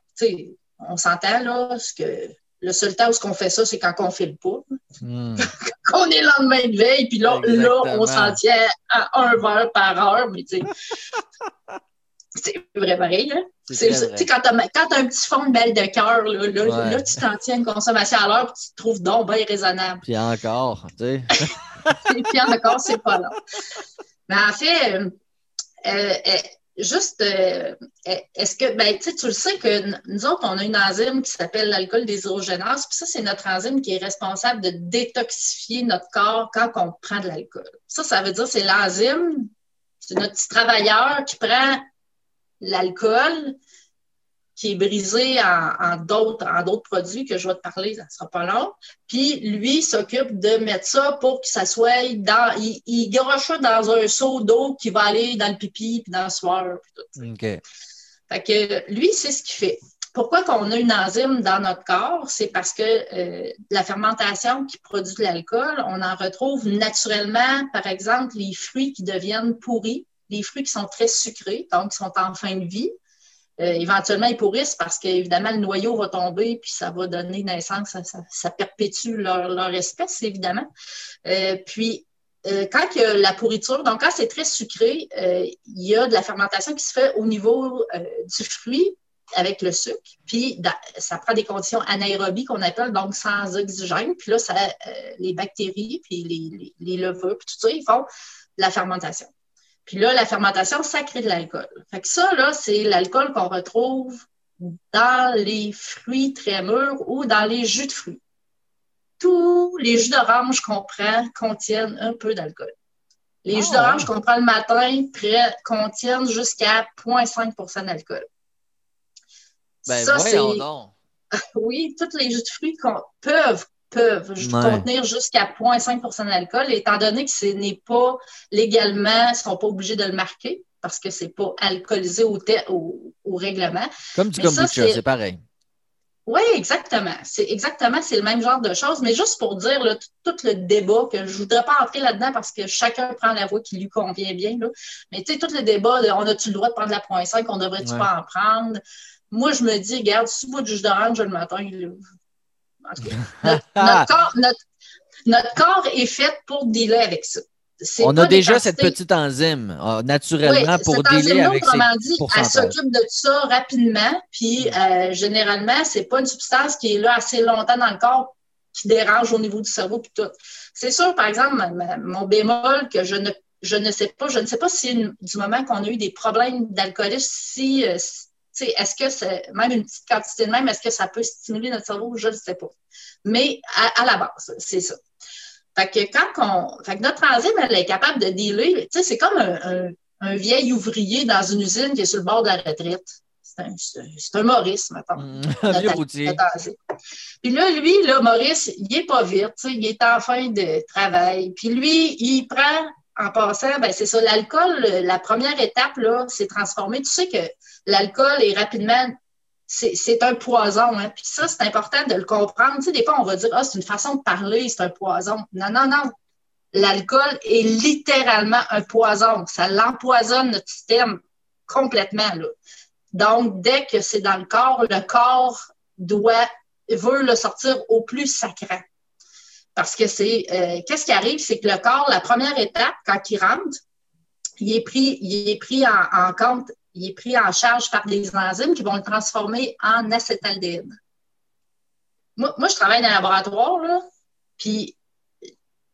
on s'entend là, ce que le seul temps où on fait ça, c'est quand on fait le pas. Hmm. quand on est lendemain de veille, puis là, là on s'en tient à un verre par heure, mais tu sais. c'est vrai pareil. Hein? Quand tu as, un petit fond de belle de cœur, là, là, là, tu t'en tiens une consommation à l'heure, tu te trouves donc bien raisonnable. Puis encore, tu sais. puis encore, c'est pas là. Mais en fait, euh, euh, juste, euh, est-ce que, ben, tu le sais que nous autres, on a une enzyme qui s'appelle l'alcool déshydrogénase, puis ça, c'est notre enzyme qui est responsable de détoxifier notre corps quand on prend de l'alcool. Ça, ça veut dire c'est l'enzyme, c'est notre petit travailleur qui prend l'alcool, qui est brisé en, d'autres, en d'autres produits que je vais te parler, ça ne sera pas long. Puis lui s'occupe de mettre ça pour que ça soit dans. Il, il ça dans un seau d'eau qui va aller dans le pipi puis dans le soir. OK. Fait que lui, c'est ce qu'il fait. Pourquoi qu'on a une enzyme dans notre corps? C'est parce que euh, la fermentation qui produit de l'alcool, on en retrouve naturellement, par exemple, les fruits qui deviennent pourris, les fruits qui sont très sucrés, donc qui sont en fin de vie. Euh, éventuellement, ils pourrissent parce qu'évidemment, le noyau va tomber puis ça va donner naissance, ça, perpétue leur, espèce, évidemment. Euh, puis, euh, quand il y a la pourriture, donc quand c'est très sucré, il y a de la fermentation qui se fait au niveau du fruit avec le sucre. Puis, ça prend des conditions anaérobies qu'on appelle, donc sans oxygène. Puis là, les bactéries, puis les, les, levures, puis tout ça, ils font de la fermentation. Puis là, la fermentation, ça crée de l'alcool. Fait que ça, là, c'est l'alcool qu'on retrouve dans les fruits très mûrs ou dans les jus de fruits. Tous les jus d'orange qu'on prend contiennent un peu d'alcool. Les jus ah, d'orange qu'on prend le matin contiennent jusqu'à 0,5% d'alcool. Ben, ça, c'est. oui, tous les jus de fruits peuvent peuvent contenir jusqu'à 0,5% d'alcool, étant donné que ce n'est pas légalement, ils ne sont pas obligés de le marquer parce que ce n'est pas alcoolisé au, au, règlement. Comme du kombucha, c'est pareil. Oui, exactement. C'est exactement, c'est le même genre de choses. Mais juste pour dire tout, le débat, que je ne voudrais pas entrer là-dedans parce que chacun prend la voie qui lui convient bien. Là. Mais tu sais, tout le débat on a-tu le droit de prendre la 0,5, on devrait-tu pas en prendre? Moi, je me dis, regarde, si vous du jus d'orange le matin, notre, corps, est fait pour dealer avec ça. On a déjà cette petite enzyme ah, naturellement pour dealer avec autrement dit, elle s'occupe de ça rapidement. Puis mm. euh, généralement, ce n'est pas une substance qui est là assez longtemps dans le corps qui dérange au niveau du cerveau puis tout. C'est sûr, par exemple, mon bémol que je ne, je ne sais pas, je ne sais pas si du moment qu'on a eu des problèmes d'alcoolisme, si, euh, est-ce que c'est même une petite quantité de même, est-ce que ça peut stimuler notre cerveau? Je ne sais pas. Mais à, la base, c'est ça. Fait que quand on. Fait que notre enzyme, elle est capable de dealer. C'est comme un, vieil ouvrier dans une usine qui est sur le bord de la retraite. C'est un, Maurice, mettons. Mmh, Puis là, lui, là, Maurice, il n'est pas vite, il est en fin de travail. Puis lui, il prend en passant, ben c'est ça, l'alcool, la première étape, là, c'est transformé. Tu sais que l'alcool est rapidement, c'est un poison. Hein? Puis ça, c'est important de le comprendre. Tu sais, des fois, on va dire, ah, c'est une façon de parler, c'est un poison. Non, non, non. L'alcool est littéralement un poison. Ça l'empoisonne notre système complètement. Là. Donc, dès que c'est dans le corps, le corps doit, veut le sortir au plus sacré. Parce que c'est, euh, qu'est-ce qui arrive, c'est que le corps, la première étape, quand il rentre, il est pris, il est pris en, compte, il est pris en charge par des enzymes qui vont le transformer en acétaldéhyde. Moi, moi, je travaille dans un laboratoire, là, puis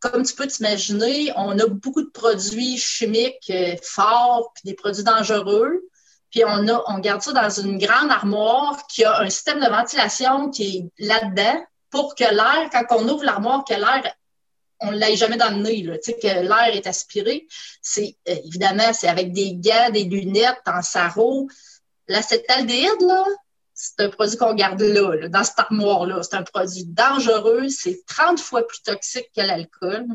comme tu peux t'imaginer, on a beaucoup de produits chimiques euh, forts, puis des produits dangereux. Puis on, a, on garde ça dans une grande armoire qui a un système de ventilation qui est là-dedans pour que l'air, quand on ouvre l'armoire, que l'air, on ne l'aille jamais dans le nez, que l'air est aspiré. C'est euh, évidemment, c'est avec des gants, des lunettes, en sarreau. L'acétaldéhyde, là, c'est un produit qu'on garde là, dans cette armoire-là. C'est un produit dangereux, c'est 30 fois plus toxique que l'alcool.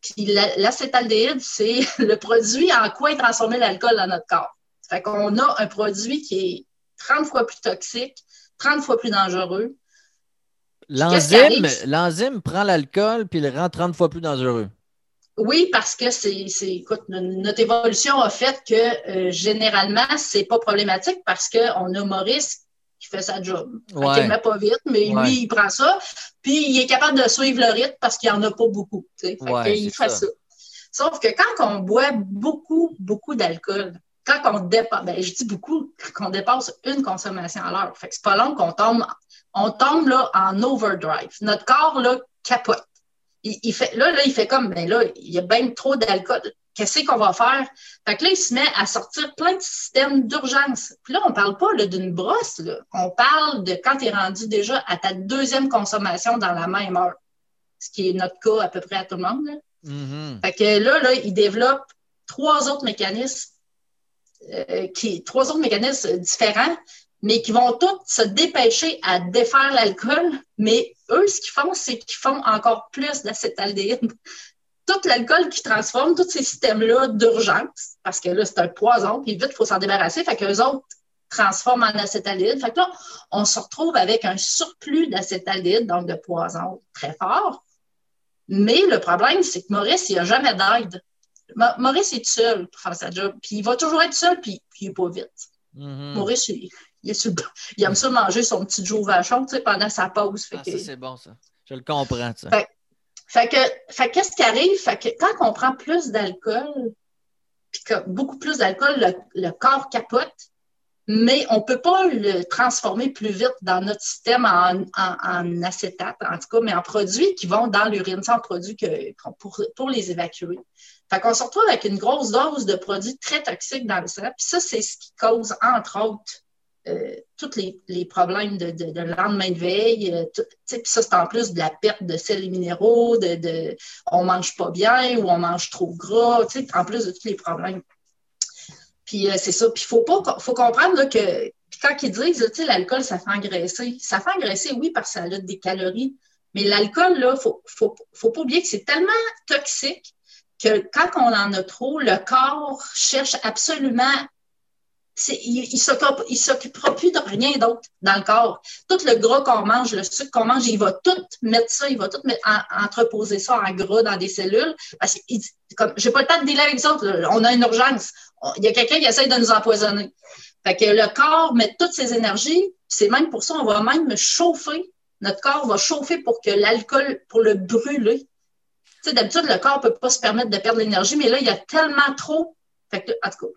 Puis l'acétaldéhyde, c'est le produit en quoi est transformé l'alcool dans notre corps. Fait qu'on a un produit qui est 30 fois plus toxique, 30 fois plus dangereux, L'enzyme, l'enzyme prend l'alcool puis le rend 30 fois plus dangereux. oui, parce que c'est, écoute, notre évolution a fait que euh, généralement, c'est pas problématique parce qu'on a Maurice qui fait sa job. Ouais. Il ne met pas vite, mais lui, il prend ça. Puis il est capable de suivre le rythme parce qu'il n'y en a pas beaucoup. Fait il fait ça. Sauf que quand on boit beaucoup, beaucoup d'alcool, quand on dépasse, ben, je dis beaucoup, quand on dépasse une consommation à l'heure, fait que c'est pas long qu'on tombe, on tombe là en overdrive. Notre corps là capote. Il, fait, là, là, il fait comme, ben là, il y a bien trop d'alcool. Qu'est-ce qu'on va faire? Fait que là, il se met à sortir plein de systèmes d'urgence. Puis là, on parle pas d'une brosse, là. On parle de quand tu es rendu déjà à ta deuxième consommation dans la même heure. Ce qui est notre cas à peu près à tout le monde. Là. Mm-hmm. Fait que là, là, il développe trois autres mécanismes euh, qui, trois autres mécanismes différents, mais qui vont tous se dépêcher à défaire l'alcool. Mais eux, ce qu'ils font, c'est qu'ils font encore plus d'acétaldéhyde. Tout l'alcool qui transforme tous ces systèmes-là d'urgence, parce que là, c'est un poison, puis vite, il faut s'en débarrasser. Fait qu'eux autres transforment en acétaldéhyde. Fait que là, on se retrouve avec un surplus d'acétaldéhyde, donc de poison très fort. Mais le problème, c'est que Maurice, il n'a jamais d'aide. Maurice est seul pour faire sa job, puis il va toujours être seul, puis, il n'est pas vite. Mm-hmm. Maurice, il, il, aime ça manger son petit Joe Vachon pendant sa pause. ah, ça, c'est bon, ça. Je le comprends, ça. Fait, que, qu'est-ce qui arrive? Fait que quand on prend plus d'alcool, puis beaucoup plus d'alcool, le, corps capote, mais on ne peut pas le transformer plus vite dans notre système en, acétate, en tout cas, mais en produits qui vont dans l'urine, sans produits que, pour, pour les évacuer. Fait qu'on se retrouve avec une grosse dose de produits très toxiques dans le sang. Puis ça, c'est ce qui cause, entre autres, euh, tous les, problèmes de, de, lendemain de veille. Euh, puis ça, c'est en plus de la perte de sels et minéraux, de, de on mange pas bien ou on mange trop gras, en plus de tous les problèmes. Puis euh, c'est ça. Puis il faut, pas, faut comprendre que quand ils disent l'alcool, ça fait engraisser, ça fait engraisser, oui, parce que ça a des calories. Mais l'alcool, il ne faut, faut, faut, pas oublier que c'est tellement toxique que quand on en a trop, le corps cherche absolument il ne s'occupera plus de rien d'autre dans le corps. Tout le gras qu'on mange, le sucre qu'on mange, il va tout mettre ça, il va tout mettre, entreposer ça en gras dans des cellules. Parce que, j'ai pas le temps de délai avec ça, on a une urgence. Il y a quelqu'un qui essaie de nous empoisonner. Fait que le corps met toutes ses énergies, c'est même pour ça, on va même chauffer. Notre corps va chauffer pour que l'alcool, pour le brûler. D'habitude, le corps ne peut pas se permettre de perdre l'énergie, mais là, il y a tellement trop. Fait que, en tout cas,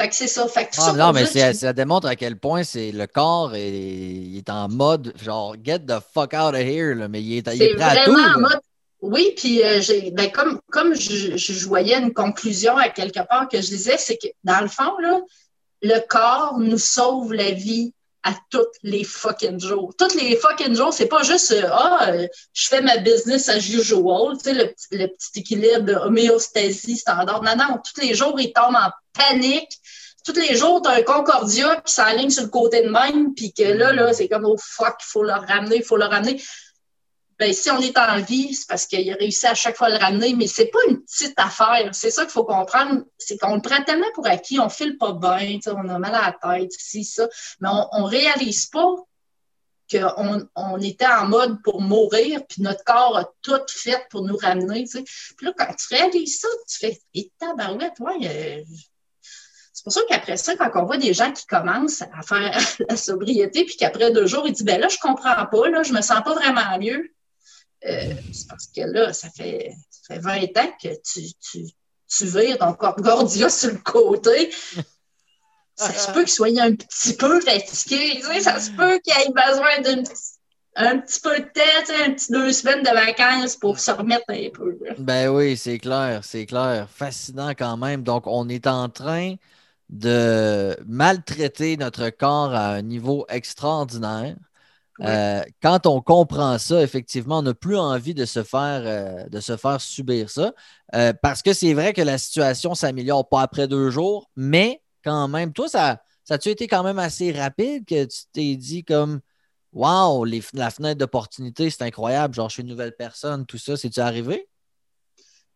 fait que c'est ça. Fait que ah, non, mais ça démontre à quel point c'est le corps est, il est en mode genre get the fuck out of here, là, mais il est, il est prêt à tout. En mode, oui, puis euh, ben, comme, comme je, je, voyais une conclusion à quelque part que je disais, c'est que dans le fond, là, le corps nous sauve la vie à toutes les fucking jours. Toutes les fucking jours, c'est pas juste euh, ah, euh, je fais ma business as usual, tu sais, le, le, petit équilibre de homéostasie standard. Non, non, tous les jours, il tombe en panique. Tous les jours, tu as un Concordia qui s'aligne sur le côté de même, puis que là, là, c'est comme oh fuck, il faut le ramener, il faut le ramener ben, si on est en vie, c'est parce qu'il a réussi à chaque fois à le ramener, mais c'est pas une petite affaire. C'est ça qu'il faut comprendre. C'est qu'on le prend tellement pour acquis, on file pas bien, on a mal à la tête, si, ça. Mais on, ne réalise pas qu'on on était en mode pour mourir, puis notre corps a tout fait pour nous ramener. Puis là, quand tu réalises ça, tu fais Et tabarouette, ouais. C'est pour ça qu'après ça, quand on voit des gens qui commencent à faire la sobriété, puis qu'après deux jours, ils disent ben là, je comprends pas, là, je me sens pas vraiment mieux. Euh, c'est parce que là, ça fait, ça fait 20 ans que tu, tu, tu vires ton cordia sur le côté. Ça se peut qu'il soit un petit peu fatigué. ça se peut qu'il ait besoin d'un un petit peu de temps, un petit deux semaines de vacances pour se remettre un peu. Ben oui, c'est clair, c'est clair. Fascinant quand même. Donc, on est en train de maltraiter notre corps à un niveau extraordinaire. Euh, quand on comprend ça, effectivement, on n'a plus envie de se faire, euh, de se faire subir ça. Euh, parce que c'est vrai que la situation s'améliore pas après deux jours, mais quand même, toi, ça, ça a-tu été quand même assez rapide que tu t'es dit comme Wow, la fenêtre d'opportunité, c'est incroyable, genre je suis une nouvelle personne, tout ça, c'est-tu arrivé?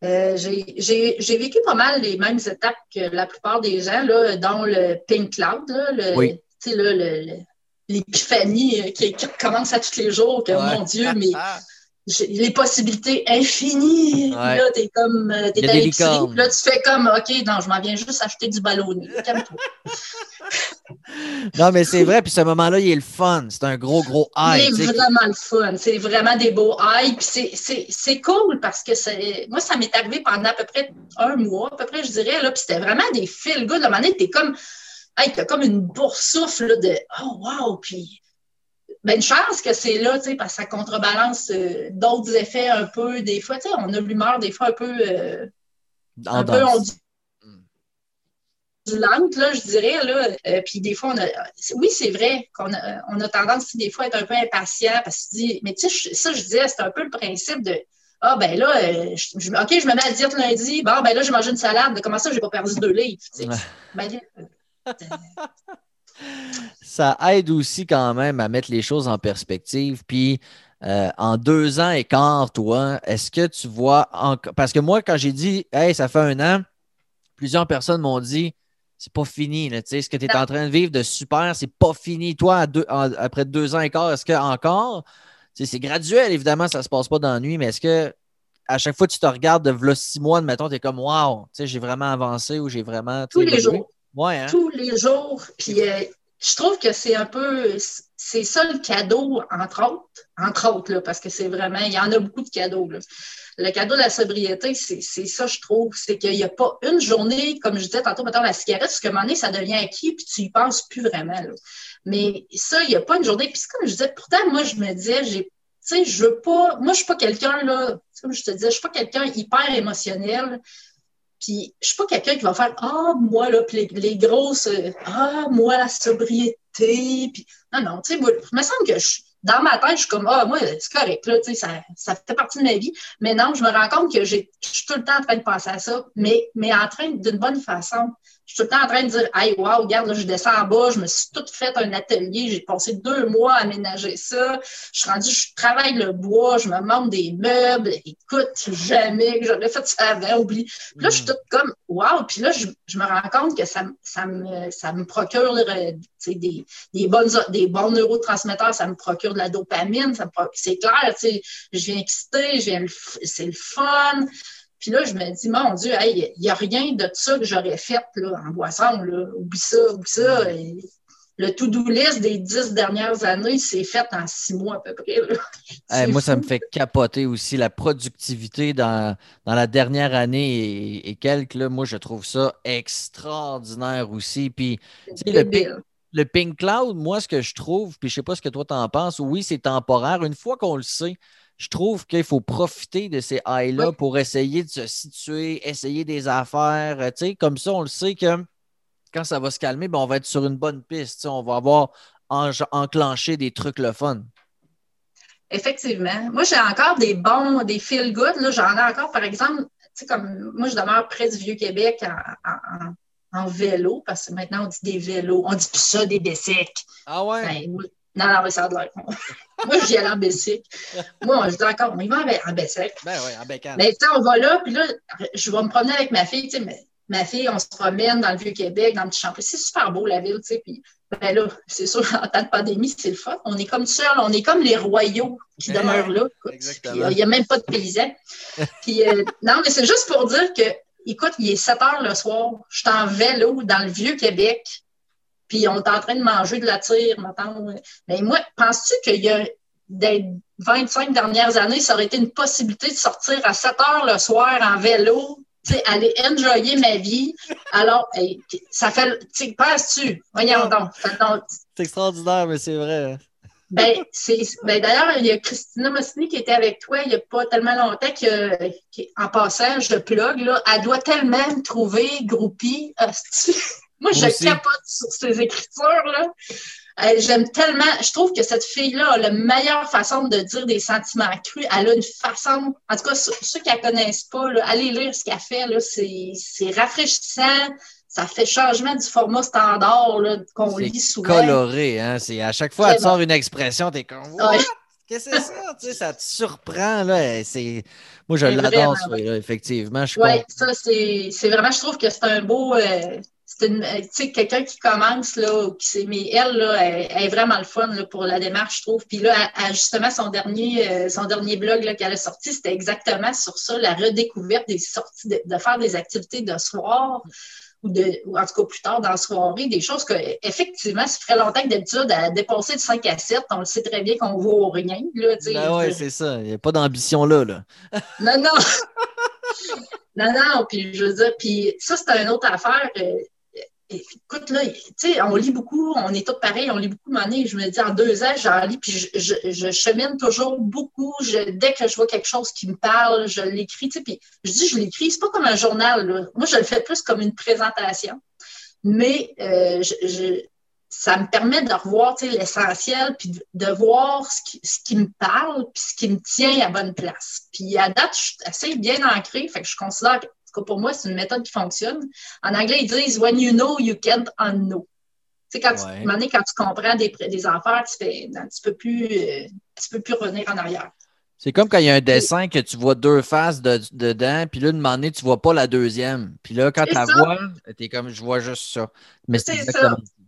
J'ai vécu pas mal les mêmes étapes que la plupart des gens, là, dont le Pink Cloud, le, oui. le l'épiphanie euh, qui, commence à tous les jours, que mon Dieu, mais les possibilités infinies. Là, t'es comme, euh, t'es à l'épicerie. Là, tu fais comme, OK, non, je m'en viens juste acheter du ballonné. non, mais c'est vrai. Puis ce moment-là, il est le fun. C'est un gros, gros high. C'est vraiment le fun. C'est vraiment des beaux highs. Puis c'est cool parce que moi, ça m'est arrivé pendant à peu près un mois, à peu près, je dirais. Là, puis c'était vraiment des feel good. À un moment donné, t'es comme, hey, t'as comme une boursoufle de, oh, wow. Puis ben, une chance que c'est là, tu sais, parce que ça contrebalance euh, d'autres effets un peu. Des fois, tu sais, on a l'humeur des fois un peu. Euh, un peu ondulante, là, je dirais. Là. Euh, puis des fois, on a. Oui, c'est vrai qu'on a, on a tendance, des fois, à être un peu impatient parce que tu dis. Mais tu sais, ça, je disais, c'est un peu le principe de. Ah, ben là, je, OK, je me mets à diète lundi. Bon, ben là, j'ai mangé une salade. Comment ça, j'ai pas perdu deux livres? Ben, ça aide aussi quand même à mettre les choses en perspective. Puis, euh, en deux ans et quart, toi, est-ce que tu vois. Parce que moi, quand j'ai dit, hey, ça fait un an, plusieurs personnes m'ont dit, c'est pas fini. Là, ce que tu es en train de vivre de super, c'est pas fini. Toi, après deux ans et quart, est-ce que encore, c'est graduel, évidemment, ça se passe pas dans la nuit, mais est-ce que à chaque fois que tu te regardes de six mois, mettons, tu es comme, wow, j'ai vraiment avancé ou j'ai vraiment. Tous les jours. Hein? Tous les jours. Puis euh, je trouve que c'est un peu. C'est ça le cadeau, entre autres. Entre autres, là, parce que c'est vraiment. Il y en a beaucoup de cadeaux. Le cadeau de la sobriété, c'est ça, je trouve. C'est qu'il n'y a pas une journée, comme je disais tantôt, mettons la cigarette, parce qu'à un moment donné, ça devient acquis, puis tu y penses plus vraiment. Mais ça, il n'y a pas une journée. Puis comme je disais, pourtant, moi, je me disais, j'ai tu sais, je veux pas. Moi, je suis pas quelqu'un, là, comme je te disais, je suis pas quelqu'un hyper émotionnel. Puis je suis pas quelqu'un qui va faire Ah, moi, là, puis les, grosses euh, Ah, moi, la sobriété. Puis non, non, tu sais, il me semble que je, dans ma tête, je suis comme Ah, moi, c'est correct, là, tu sais, ça, ça fait partie de ma vie. Mais non, je me rends compte que je suis tout le temps en train de penser à ça, mais, mais en train d'une bonne façon je suis tout le temps en train de dire Hey, wow, regarde, là, je descends en bas, je me suis tout fait un atelier, j'ai passé deux mois à aménager ça. Je suis rendue, je travaille le bois, je me monte des meubles. Écoute, jamais que j'aurais fait ça avant, oublie. Puis là, je suis mm. toute comme Wow, puis là, je, je, me rends compte que ça, ça, me, ça me procure des, des, bonnes, des bons neurotransmetteurs, ça me procure de la dopamine, c'est clair, je viens exciter, c'est le fun. Puis là, je me dis, mon Dieu, il n'y a rien de ça que j'aurais fait là, en boisson. Là. Oublie ça, oublie ça. le to-do list des dix dernières années, c'est fait en six mois à peu près. moi, ça me fait capoter aussi la productivité dans, dans la dernière année et, quelques. Là, moi, je trouve ça extraordinaire aussi. Puis, le, le Pink Cloud, moi, ce que je trouve, puis je ne sais pas ce que toi t'en penses, oui, c'est temporaire. Une fois qu'on le sait, je trouve qu'il faut profiter de ces highs-là pour essayer de se situer, essayer des affaires. Euh, comme ça, on le sait que quand ça va se calmer, ben, on va être sur une bonne piste. On va avoir enclenché des trucs le fun. Effectivement. Moi, j'ai encore des bons, des feel good. J'en ai encore, par exemple, comme moi, je demeure près du Vieux-Québec en, vélo, parce que maintenant, on dit des vélos. On dit plus ça, des bicycles. Ah ouais? Ben, non, non, mais ça a l'air. Moi, j'y allais en bicycle. Moi, je dis encore, on y va en bicycle. Ben oui, en bécane. Mais tu sais, on va là, puis là, je vais me promener avec ma fille, tu sais, ma fille, on se promène dans le Vieux-Québec, dans le petit champ. C'est super beau, la ville, tu sais, puis ben là, c'est sûr, en temps de pandémie, c'est le fun. On est comme seuls, on est comme les royaux qui demeurent là. Exactement. Il n'y a même pas de paysans. puis, euh, non, mais c'est juste pour dire que, écoute, il est 7 heures le soir, je suis en vélo dans le Vieux-Québec, puis on est en train de manger de la tire, maintenant. Mais moi, penses-tu qu'il y a des 25 dernières années, ça aurait été une possibilité de sortir à 7 heures le soir en vélo, aller enjoyer ma vie? Alors, ça fait. Penses-tu? Voyons donc. C'est extraordinaire, mais c'est vrai. Ben, ben, d'ailleurs, il y a Christina Mossini qui était avec toi il n'y a pas tellement longtemps que, en passant, je plug, là, elle doit tellement me trouver groupie. Moi, je capote sur ces écritures-là. Euh, j'aime tellement, je trouve que cette fille-là a la meilleure façon de dire des sentiments crus. Elle a une façon, en tout cas, ceux qui ne la connaissent pas, allez lire ce qu'elle fait, c'est rafraîchissant. Ça fait changement du format standard qu'on lit souvent. coloré, hein? À chaque fois, elle sort une expression, t'es comme Qu'est-ce que c'est ça? tu sais, ça te surprend. Là. Moi, je l'adore, effectivement. Oui, ça, c'est vraiment, je trouve que c'est un beau. Euh, c'est quelqu'un qui commence, là, qui mais elle, là, elle, est vraiment le fun là, pour la démarche, je trouve. Puis là, justement, son dernier, euh, son dernier blog qu'elle a sorti, c'était exactement sur ça, la redécouverte des sorties, de, faire des activités de soir ou, de, ou en tout cas plus tard dans la soirée, des choses que, effectivement, ça ferait longtemps que d'habitude, à dépasser de 5 à 7, on le sait très bien qu'on vaut rien. Là, ben ouais, c'est ça. Il n'y a pas d'ambition là, là. non, non. non, non, puis je veux dire, puis ça, c'est une autre affaire. Écoute, là, tu sais, on lit beaucoup, on est tous pareils, on lit beaucoup de Je me dis, en deux ans, j'en lis, puis je, chemine toujours beaucoup. dès que je vois quelque chose qui me parle, je l'écris, tu sais, puis je dis, je l'écris, c'est pas comme un journal, Moi, je le fais plus comme une présentation. Mais euh, ça me permet de revoir l'essentiel, puis de, voir ce qui, me parle, puis ce qui me tient à bonne place. Puis à date, je suis assez bien ancrée, fait que je considère pour moi, c'est une méthode qui fonctionne. En anglais, ils disent When you know, you can't unknow. Tu sais, quand, tu, quand tu comprends des, des affaires, tu ne peux, plus, euh, peux plus revenir en arrière. C'est comme quand il y a un dessin que tu vois deux faces dedans, puis là, de moment donné, tu ne vois pas la deuxième. Puis là, quand tu la vois, tu es comme, je vois juste ça. Mais c'est exactement ça.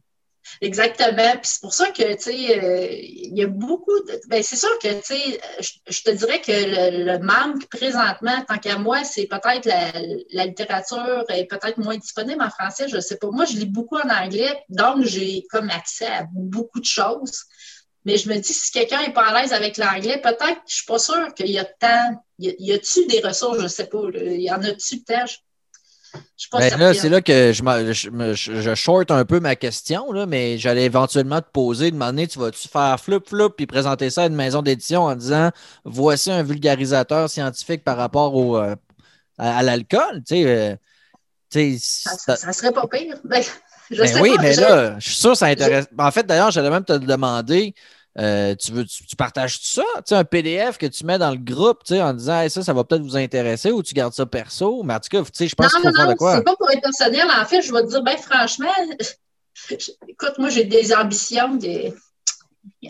Exactement. Puis c'est pour ça que, tu sais, euh, il y a beaucoup de. Ben, c'est sûr que, tu sais, je, te dirais que le, manque présentement, tant qu'à moi, c'est peut-être la, littérature est peut-être moins disponible en français, je sais pas. Moi, je lis beaucoup en anglais, donc j'ai comme accès à beaucoup de choses. Mais je me dis, si quelqu'un n'est pas à l'aise avec l'anglais, peut-être, je suis pas sûre qu'il y a tant. Y a-tu des ressources, je sais pas. Il y en a-tu tant? Ben là, c'est là que je, je, short un peu ma question, là, mais j'allais éventuellement te poser, demander tu vas-tu faire flip-flop puis présenter ça à une maison d'édition en disant voici un vulgarisateur scientifique par rapport au, euh, à, l'alcool? Tu sais, euh, ça, ça, serait pas pire. Ben, ben oui, mais là, je suis sûr que ça intéresse. En fait, d'ailleurs, j'allais même te demander euh, tu, veux, tu, partages tout ça? Tu un PDF que tu mets dans le groupe tu en disant ça, ça va peut-être vous intéresser ou tu gardes ça perso. Mais en tout cas, tu sais, je pense qu'il faut faire de quoi. C'est pas pour être personnel. En fait, je vais te dire, ben franchement, écoute, moi, j'ai des ambitions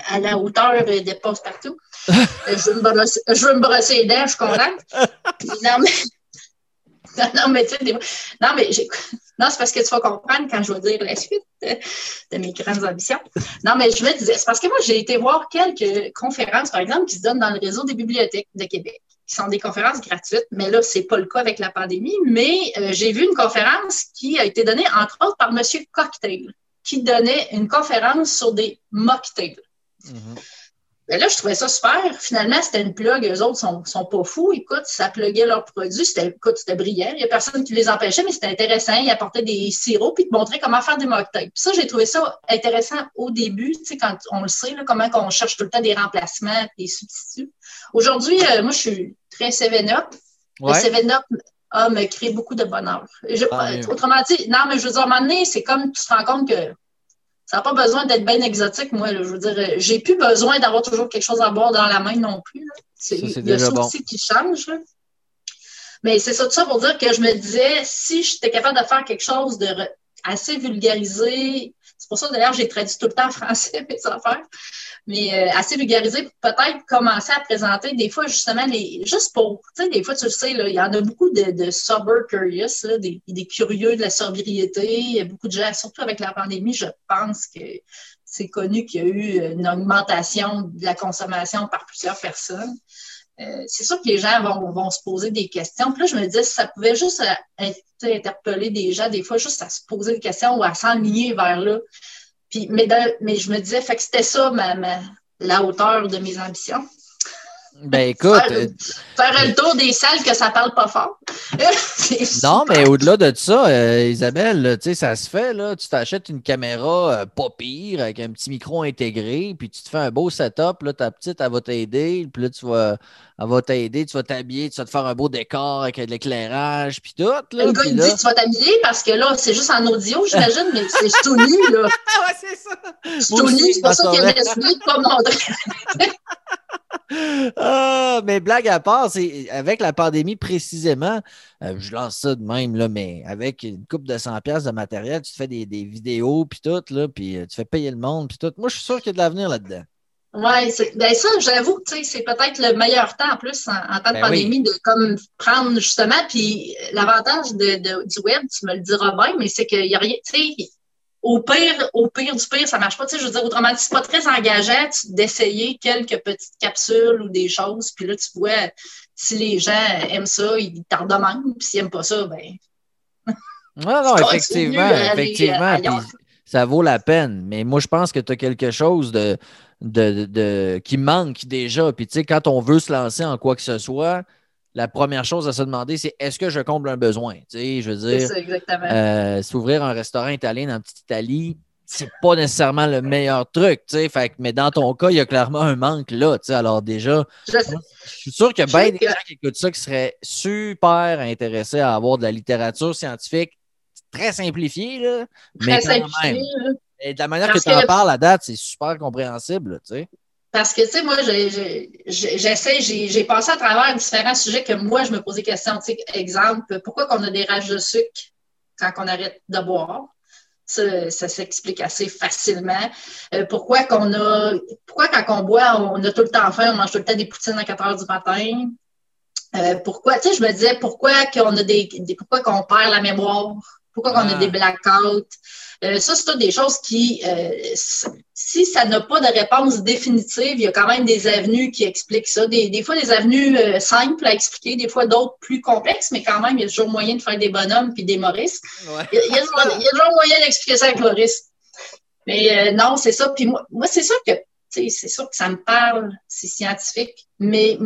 à la hauteur des postes partout. je, veux me brosser, je veux me brosser les dents, je suis contente. non, mais. Non, mais tu sais, non, mais non, c'est parce que tu vas comprendre quand je vais dire la suite de, mes grandes ambitions. Non, mais je me disais, c'est parce que moi, j'ai été voir quelques conférences, par exemple, qui se donnent dans le réseau des bibliothèques de Québec, qui sont des conférences gratuites, mais là, c'est pas le cas avec la pandémie. Mais euh, j'ai vu une conférence qui a été donnée, entre autres, par M. Cocktail, qui donnait une conférence sur des mocktails. Mm-hmm. Ben là, je trouvais ça super. Finalement, c'était une plug. Eux autres sont, sont pas fous. Écoute, ça pluguait leurs produits. C'était, écoute, c'était brillant. Il n'y a personne qui les empêchait, mais c'était intéressant. Ils apportaient des sirops puis ils te montraient comment faire des mocktails. Puis ça, j'ai trouvé ça intéressant au début, tu sais, quand on le sait, là, comment on cherche tout le temps des remplacements, des substituts. Aujourd'hui, euh, moi, je suis très 7-up. Le 7-up a me créé beaucoup de bonheur. Ah, autrement dit, non, mais je veux dire, à un moment donné, c'est comme tu te rends compte que ça n'a pas besoin d'être bien exotique, moi. Je veux dire, j'ai plus besoin d'avoir toujours quelque chose à boire dans la main non plus. il y a ça aussi qui change. Mais c'est ça tout ça pour dire que je me disais, si j'étais capable de faire quelque chose de assez vulgarisé, c'est pour ça d'ailleurs j'ai traduit tout le temps en français mes affaires, mais euh, assez vulgarisé pour peut-être commencer à présenter des fois justement les juste pour, tu sais, des fois tu le sais, il y en a beaucoup de, sober curious, des, des, curieux de la sobriété. Il y a beaucoup de gens, surtout avec la pandémie, je pense que c'est connu qu'il y a eu une augmentation de la consommation par plusieurs personnes. Euh, c'est sûr que les gens vont, vont, se poser des questions. Puis là, je me disais, ça pouvait juste euh, interpeller des gens, des fois, juste à se poser des questions ou à s'enligner vers là. Puis, mais, mais je me disais, fait que c'était ça ma, la hauteur de mes ambitions. Ben écoute. Faire, euh, le tour des salles que ça parle pas fort. non, mais au-delà de ça, euh, Isabelle, tu sais, ça se fait, là. Tu t'achètes une caméra euh, pas pire avec un petit micro intégré, puis tu te fais un beau setup, là, ta petite, elle va t'aider, puis là, tu vas, elle va t'aider, tu vas t'habiller, tu vas te faire un beau décor avec de l'éclairage, puis tout. Là, le gars, il dit tu vas t'habiller parce que là, c'est juste en audio, j'imagine, mais c'est tout nu, là. ouais, c'est ça. C'est tout nu, c'est pour ça qu'il a décidé de pas montrer. Ah, mais blague à part, c'est avec la pandémie précisément, euh, je lance ça de même, là, mais avec une coupe de 100 pièces de matériel, tu te fais des, vidéos, puis tout, là, puis euh, tu fais payer le monde, puis tout. Moi, je suis sûr qu'il y a de l'avenir là-dedans. Oui, ben ça, j'avoue que c'est peut-être le meilleur temps en plus en, temps de ben pandémie de comme prendre justement. Puis l'avantage de, du web, tu me le diras bien, mais c'est qu'il n'y a rien, tu sais, au pire, au pire du pire, ça ne marche pas. Tu sais, je veux dire, autrement dit, c'est pas très engageant d'essayer quelques petites capsules ou des choses. Puis là, tu vois, si les gens aiment ça, ils t'en demandent. Puis s'ils n'aiment pas ça, ben. Non, non, effectivement, effectivement. ça vaut la peine. Mais moi, je pense que tu as quelque chose de, de, de, qui manque déjà. Puis, tu sais, quand on veut se lancer en quoi que ce soit, la première chose à se demander, c'est est-ce que je comble un besoin? Tu sais, je veux dire, euh, s'ouvrir un restaurant italien en petite Italie, c'est pas nécessairement le meilleur truc, tu sais. Fait, mais dans ton cas, il y a clairement un manque là, tu sais. Alors déjà, je, suis sûr qu'il y a bien des gens qui écoutent ça qui seraient super intéressés à avoir de la littérature scientifique très simplifiée, là. Très mais quand même. Et de la manière que tu en parles à date, c'est super compréhensible, tu sais. Parce que, tu sais, moi, j'essaie, j'ai passé à travers différents sujets que moi, je me posais question. Tu sais, exemple, pourquoi qu'on a des rages de sucre quand on arrête de boire? Ça, s'explique assez facilement. Euh, pourquoi qu'on a, pourquoi quand on boit, on a tout le temps faim, on mange tout le temps des poutines à 4 heures du matin? Euh, pourquoi, tu sais, je me disais, pourquoi qu'on a des, pourquoi qu'on perd la mémoire? Pourquoi qu'on a des blackouts? Euh, ça, c'est toutes des choses qui, euh, si ça n'a pas de réponse définitive, il y a quand même des avenues qui expliquent ça. Des, fois, des avenues euh, simples à expliquer, des fois d'autres plus complexes, mais quand même, il y a toujours moyen de faire des bonhommes puis des Maurice. Il, y a, toujours moyen d'expliquer ça avec Maurice. Mais non, c'est ça. Puis moi, moi c'est sûr que, c'est sûr que ça me parle, c'est scientifique, mais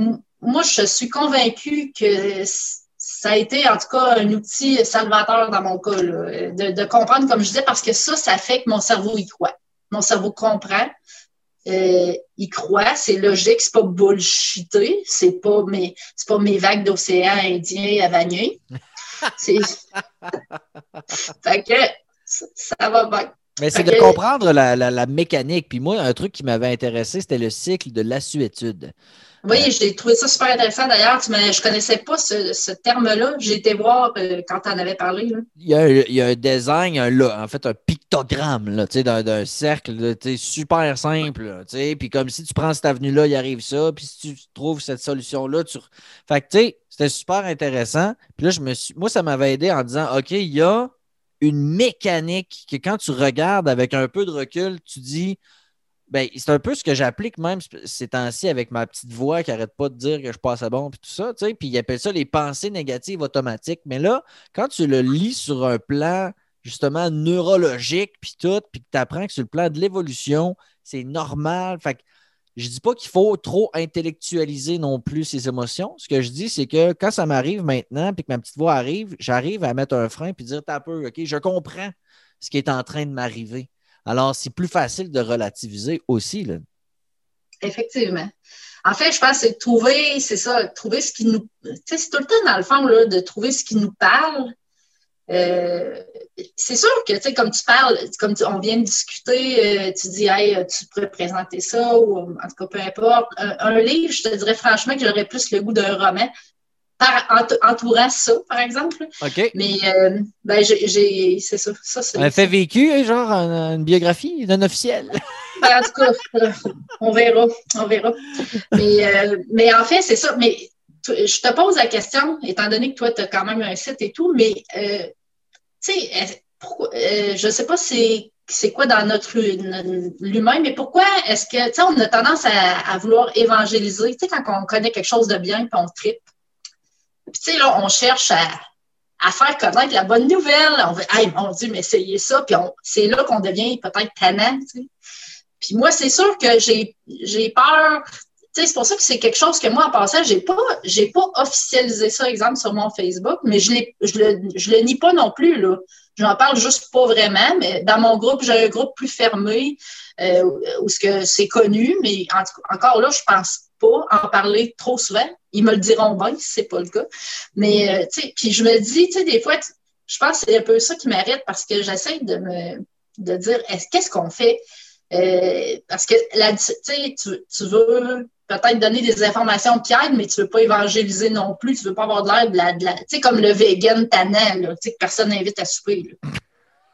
moi, je suis convaincue que ça a été en tout cas un outil salvateur dans mon cas, de, comprendre, comme je disais, parce que ça, ça fait que mon cerveau y croit. Mon cerveau comprend, euh, il croit, c'est logique, c'est pas bullshité, c'est pas mes, c'est pas mes vagues d'océan Indien à Vanier. C'est... fait que ça va bien. Mais c'est de comprendre la, la, mécanique. Puis moi, un truc qui m'avait intéressé, c'était le cycle de l'assuétude. Oui, j'ai trouvé ça super intéressant. D'ailleurs, je ne connaissais pas ce, terme-là. J'ai été voir euh, quand tu en avais parlé. Il, y a, il, y a, un design, un, en fait, un pictogramme d'un cercle super simple. Puis comme si tu prends cette avenue-là, il arrive ça. Puis si tu trouves cette solution-là, tu. Fait que, tu sais, c'était super intéressant. Puis là, je me suis... moi, ça m'avait aidé en disant OK, il y a une mécanique que quand tu regardes avec un peu de recul, tu dis ben, c'est un peu ce que j'applique même ces temps-ci avec ma petite voix qui n'arrête pas de dire que je passe à bon, puis tout ça, tu sais, puis il appelle ça les pensées négatives automatiques. Mais là, quand tu le lis sur un plan justement neurologique, puis tout, puis que tu apprends que sur le plan de l'évolution, c'est normal. Fait que je dis pas qu'il faut trop intellectualiser non plus ses émotions. Ce que je dis, c'est que quand ça m'arrive maintenant, puis que ma petite voix arrive, j'arrive à mettre un frein puis dire T'as peu, OK, je comprends ce qui est en train de m'arriver. Alors, c'est plus facile de relativiser aussi. Là. Effectivement. En fait, je pense que c'est trouver, c'est ça, trouver ce qui nous. Tu sais, c'est tout le temps, dans le fond, là, de trouver ce qui nous parle. Euh, c'est sûr que, tu sais, comme tu parles, comme on vient de discuter, euh, tu dis, hey, tu pourrais présenter ça, ou en tout cas, peu importe. Un, livre, je te dirais franchement que j'aurais plus le goût d'un roman par, entourant ça, par exemple. OK. Mais euh, ben, j'ai, c'est ça. ça un fait vécu, genre une, biographie non officielle? Ben, en tout cas, on verra. On verra. Mais, mais en fait, c'est ça. Mais je te pose la question, étant donné que toi, tu as quand même un site et tout, mais tu sais, je ne sais pas c'est c'est quoi dans notre l'humain, mais pourquoi est-ce que, tu sais, on a tendance à, vouloir évangéliser, tu sais, quand on connaît quelque chose de bien, puis on tripe, puis, tu sais, là, on cherche à, faire connaître la bonne nouvelle. On veut, hey, mon Dieu, mais essayez ça. Puis, c'est là qu'on devient peut-être tannant. Puis, moi, c'est sûr que j'ai, peur. C'est pour ça que c'est quelque chose que moi, en passant, j'ai pas, j'ai pas officialisé ça, exemple, sur mon Facebook, mais je, je, le, je le nie pas non plus, là. Je n'en parle juste pas vraiment, mais dans mon groupe, j'ai un groupe plus fermé euh, où que c'est connu, mais encore là, je pense pas en parler trop souvent. Ils me le diront bien si c'est pas le cas. Mais, euh, puis je me dis, des fois, je pense que c'est un peu ça qui m'arrête parce que j'essaie de me de dire, qu'est-ce qu'on fait? Euh, parce que là, tu, tu veux peut-être donner des informations qui aident, mais tu ne veux pas évangéliser non plus. Tu ne veux pas avoir de l'air de la. tu sais, comme le vegan tannant, là, tu sais, que personne n'invite à souper.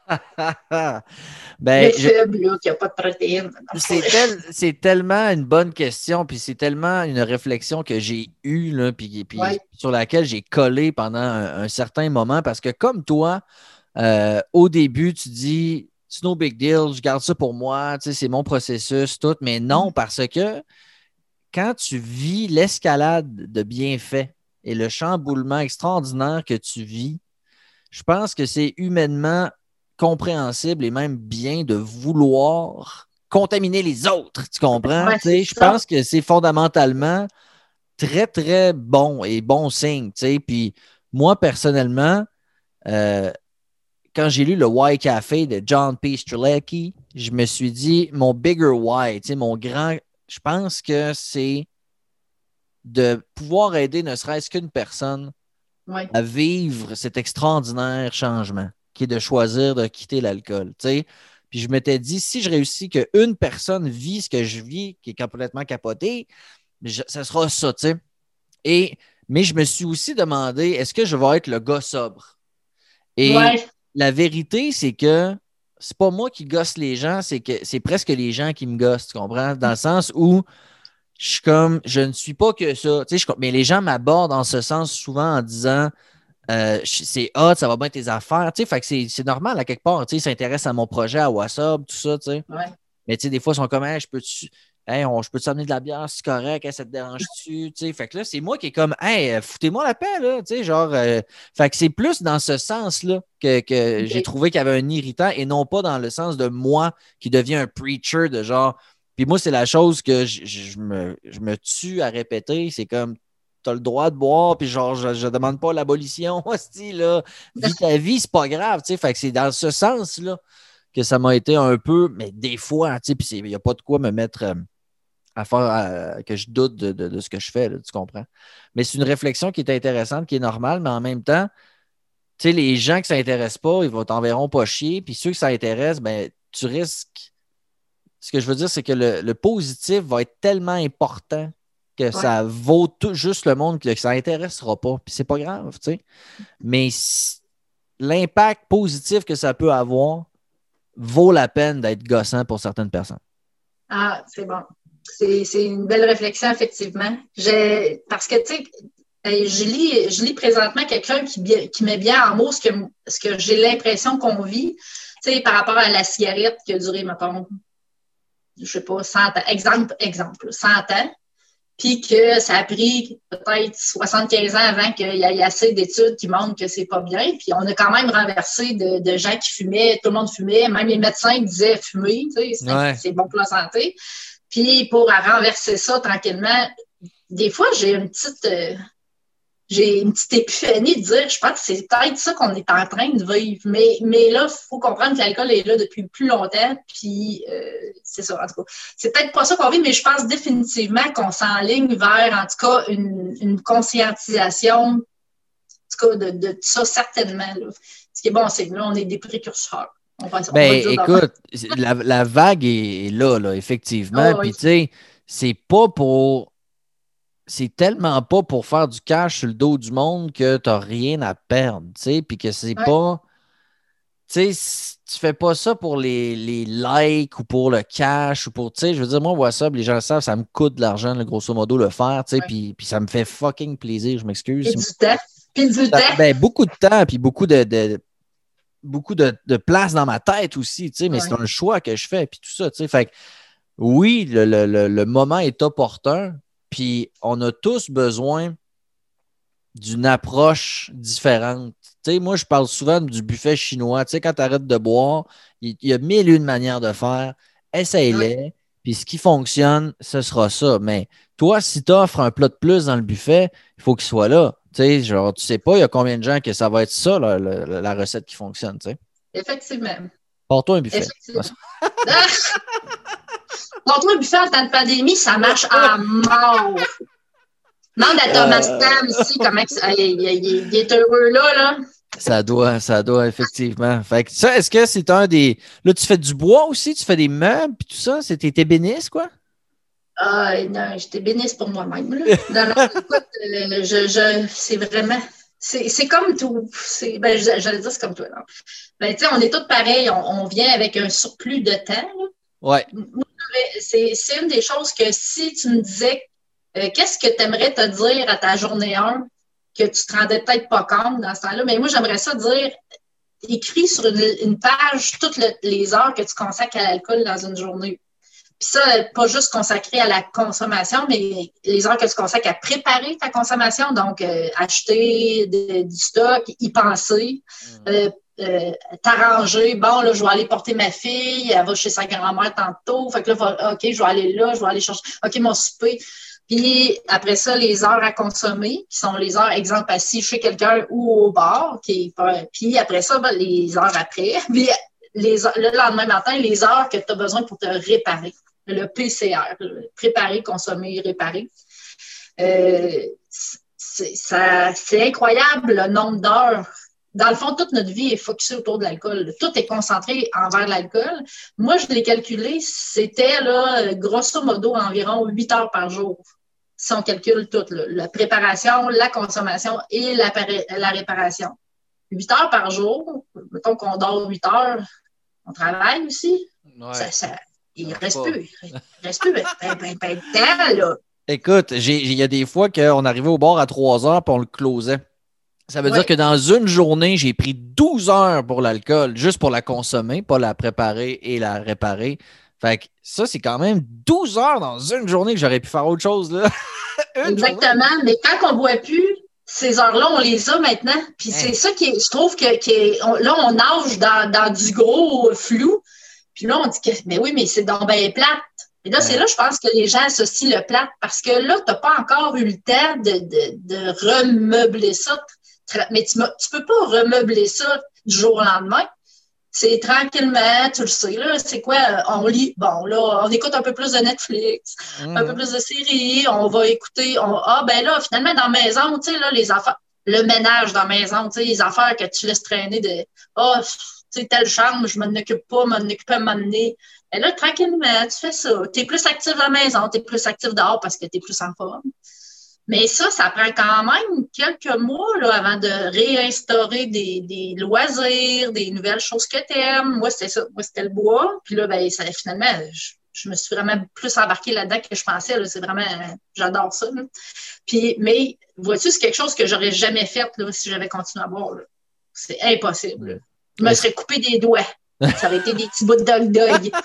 ben, le faible, qui n'a pas de protéines. C'est, tellement une bonne question, puis c'est tellement une réflexion que j'ai eue, là, puis, sur laquelle j'ai collé pendant un, certain moment, parce que comme toi, euh, au début, tu dis, c'est no big deal, je garde ça pour moi, c'est mon processus, tout, mais non, mm. parce que quand tu vis l'escalade de bienfaits et le chamboulement extraordinaire que tu vis, je pense que c'est humainement compréhensible et même bien de vouloir contaminer les autres. Tu comprends? je pense que c'est fondamentalement très, très bon et bon signe. Puis moi, personnellement, euh, quand j'ai lu le Why Café de John P. Strzelecki, je me suis dit, mon bigger why, mon grand, je pense que c'est de pouvoir aider ne serait-ce qu'une personne à vivre cet extraordinaire changement qui est de choisir de quitter l'alcool. Puis je m'étais dit, si je réussis qu'une personne vit ce que je vis, qui est complètement capoté, ça sera ça. Et, mais je me suis aussi demandé, est-ce que je vais être le gars sobre? Et la vérité, c'est que c'est pas moi qui gosse les gens, c'est que c'est presque les gens qui me gossent, tu comprends? Dans le sens où je suis comme, je ne suis pas que ça. Tu sais, mais les gens m'abordent en ce sens souvent en disant, euh, c'est hot, ça va bien tes affaires. Tu sais, fait que c'est normal à quelque part. Tu sais, ils s'intéressent à mon projet, à WhatsApp, tout ça. Tu sais. Mais tu sais, des fois, ils sont comme, je peux-tu je peux t'amener de la bière, c'est correct, ça te dérange-tu? Fait que là, c'est moi qui est comme, hey, foutez-moi la paix, là. Tu sais, genre, euh, fait que c'est plus dans ce sens-là que, j'ai trouvé qu'il y avait un irritant et non pas dans le sens de moi qui devient un preacher de genre. Puis moi, c'est la chose que je, me, je me tue à répéter. C'est comme, tu as le droit de boire, puis genre, je, ne demande pas l'abolition, hostie, là. Vis ta vie, c'est pas grave, tu sais. Fait que c'est dans ce sens-là que ça m'a été un peu, mais des fois, tu sais, puis il n'y a pas de quoi me mettre euh, à faire, que je doute de, ce que je fais, tu comprends? Mais c'est une réflexion qui est intéressante, qui est normale, mais en même temps, tu sais, les gens qui ne s'intéressent pas, ils vont t'enverront pas chier, puis ceux qui s'intéressent, ben, tu risques. Ce que je veux dire, c'est que le, positif va être tellement important que ça vaut tout, juste le monde que ça n'intéressera pas. Puis c'est pas grave, tu sais. Mais l'impact positif que ça peut avoir vaut la peine d'être gossant pour certaines personnes. Ah, c'est bon. C'est une belle réflexion, effectivement. Parce que, tu sais, je lis, je lis présentement quelqu'un qui, qui, met bien en mots ce que, ce que j'ai l'impression qu'on vit, tu sais, par rapport à la cigarette qui a duré, mettons, je sais pas, 100 ans. Exemple, exemple, 100 ans puis que ça a pris peut-être 75 ans avant qu'il y ait assez d'études qui montrent que c'est pas bien. Puis on a quand même renversé de, gens qui fumaient, tout le monde fumait, même les médecins disaient fumer, tu sais, c'est bon pour la santé. Puis pour renverser ça tranquillement, des fois j'ai une petite euh, j'ai une petite épiphanie de dire, je pense que c'est peut-être ça qu'on est en train de vivre. Mais, mais là, il faut comprendre que l'alcool est là depuis plus longtemps. Puis, euh, c'est ça, en tout cas. C'est peut-être pas ça qu'on vit, mais je pense définitivement qu'on s'enligne vers, en tout cas, une, une conscientisation, en tout cas, de, de ça, certainement. Là. Ce qui est bon, c'est que là, on est des précurseurs. On va, ben, écoute, la, la, vague est là, là effectivement. Ah Puis, tu sais, c'est pas pour c'est tellement pas pour faire du cash sur le dos du monde que tu n'as rien à perdre, tu sais, puis que c'est pas. Tu sais, tu fais pas ça pour les, les, likes ou pour le cash ou pour, tu sais, je veux dire, moi, WhatsApp, les gens le savent, ça me coûte de l'argent, grosso modo, le faire, tu sais, puis, puis ça me fait fucking plaisir, je m'excuse. du temps. Puis du temps. Ben, beaucoup de temps, puis beaucoup de, de beaucoup de, de, place dans ma tête aussi, tu sais, mais c'est un choix que je fais, puis tout ça, tu sais. Fait oui, le, le, le, moment est opportun, puis on a tous besoin d'une approche différente. Tu sais, moi, je parle souvent du buffet chinois. Tu sais, quand tu arrêtes de boire, il, y a mille et une manières de faire. Essaye-les. Puis ce qui fonctionne, ce sera ça. Mais toi, si tu offres un plat de plus dans le buffet, il faut qu'il soit là. Tu sais, genre, tu sais pas, il y a combien de gens que ça va être ça, la, recette qui fonctionne, tu sais. Effectivement. Porte-toi un buffet. Porte-toi un buffet en temps de pandémie, ça marche à mort. Demande à Thomas euh... Tam ici comment il, est heureux là, là. Ça doit, ça doit, effectivement. Fait que ça, est-ce que c'est un des. Là, tu fais du bois aussi, tu fais des meubles puis tout ça? C'était ébéniste, quoi? Ah, non, j'étais bénisse pour moi-même. non, non, écoute, euh, je, je, c'est vraiment. c'est comme tout. Ben, J'allais dire c'est comme toi. Ben, on est tous pareils. On, vient avec un surplus de temps. Ouais. C'est une des choses que si tu me disais euh, qu'est-ce que tu aimerais te dire à ta journée 1 que tu te rendais peut-être pas compte dans ce temps-là, mais moi, j'aimerais ça dire écris sur une, page toutes les heures que tu consacres à l'alcool dans une journée. Puis ça, pas juste consacré à la consommation, mais les heures que tu consacres à préparer ta consommation, donc euh, acheter du stock, y penser, mm. euh, euh, t'arranger. Bon, là, je vais aller porter ma fille, elle va chez sa grand-mère tantôt. Fait que là, OK, je vais aller là, je vais aller chercher. OK, mon souper. Puis après ça, les heures à consommer, qui sont les heures, exemple, assis chez quelqu'un ou au bar. Qui puis après ça, ben, les heures après. Puis les, le lendemain matin, les heures que tu as besoin pour te réparer. Le PCR, préparer, consommer, réparer. Euh, c'est incroyable le nombre d'heures dans le fond, toute notre vie est focusée autour de l'alcool. Tout est concentré envers l'alcool. Moi, je l'ai calculé, c'était grosso modo environ 8 heures par jour. Si on calcule tout, la préparation, la consommation et la, la réparation. 8 heures par jour, mettons qu'on dort 8 heures, on travaille aussi. Ça, il reste plus. Il reste plus ben, ben, ben, de temps, là. Écoute, il y a des fois qu'on arrivait au bord à 3 heures et on le closait. Ça veut dire que dans une journée, j'ai pris 12 heures pour l'alcool, juste pour la consommer, pas la préparer et la réparer. Fait que ça, c'est quand même 12 heures dans une journée que j'aurais pu faire autre chose. Là. Exactement, mais quand on ne boit plus, ces heures-là, on les a maintenant. Puis c'est ça qui est, je trouve que, là, on nage dans, du gros flou. Puis là, on dit que, mais oui, mais c'est dans bien plate. Et là, c'est là, je pense que les gens associent le plate parce que là, tu n'as pas encore eu le temps de, de, de remeubler ça mais tu ne peux pas remeubler ça du jour au lendemain. C'est tranquillement, tu le sais, là, c'est quoi, on lit, bon, là, on écoute un peu plus de Netflix, un peu plus de séries, on va écouter, on, ah, ben là, finalement, dans la maison, tu sais, là, les affaires, le ménage dans la maison, tu sais, les affaires que tu laisses traîner de, ah, tu sais, telle chambre, je m'en occupe pas, m'en occupe à m'amener. Et là, tranquillement, tu fais ça. Tu es plus actif dans la maison, tu es plus actif dehors parce que tu es plus en forme. Mais ça, ça prend quand même quelques mois là, avant de réinstaurer des, des loisirs, des nouvelles choses que tu aimes. Moi, c'était ça. Moi, c'était le bois. Puis là, ben, ça, finalement, je, me suis vraiment plus embarquée là-dedans que je pensais. C'est vraiment, j'adore ça. Puis, mais vois-tu, c'est quelque chose que j'aurais jamais fait là, si j'avais continué à boire. C'est impossible. Je me serais coupé des doigts. Ça aurait été des petits bouts de dog-dog.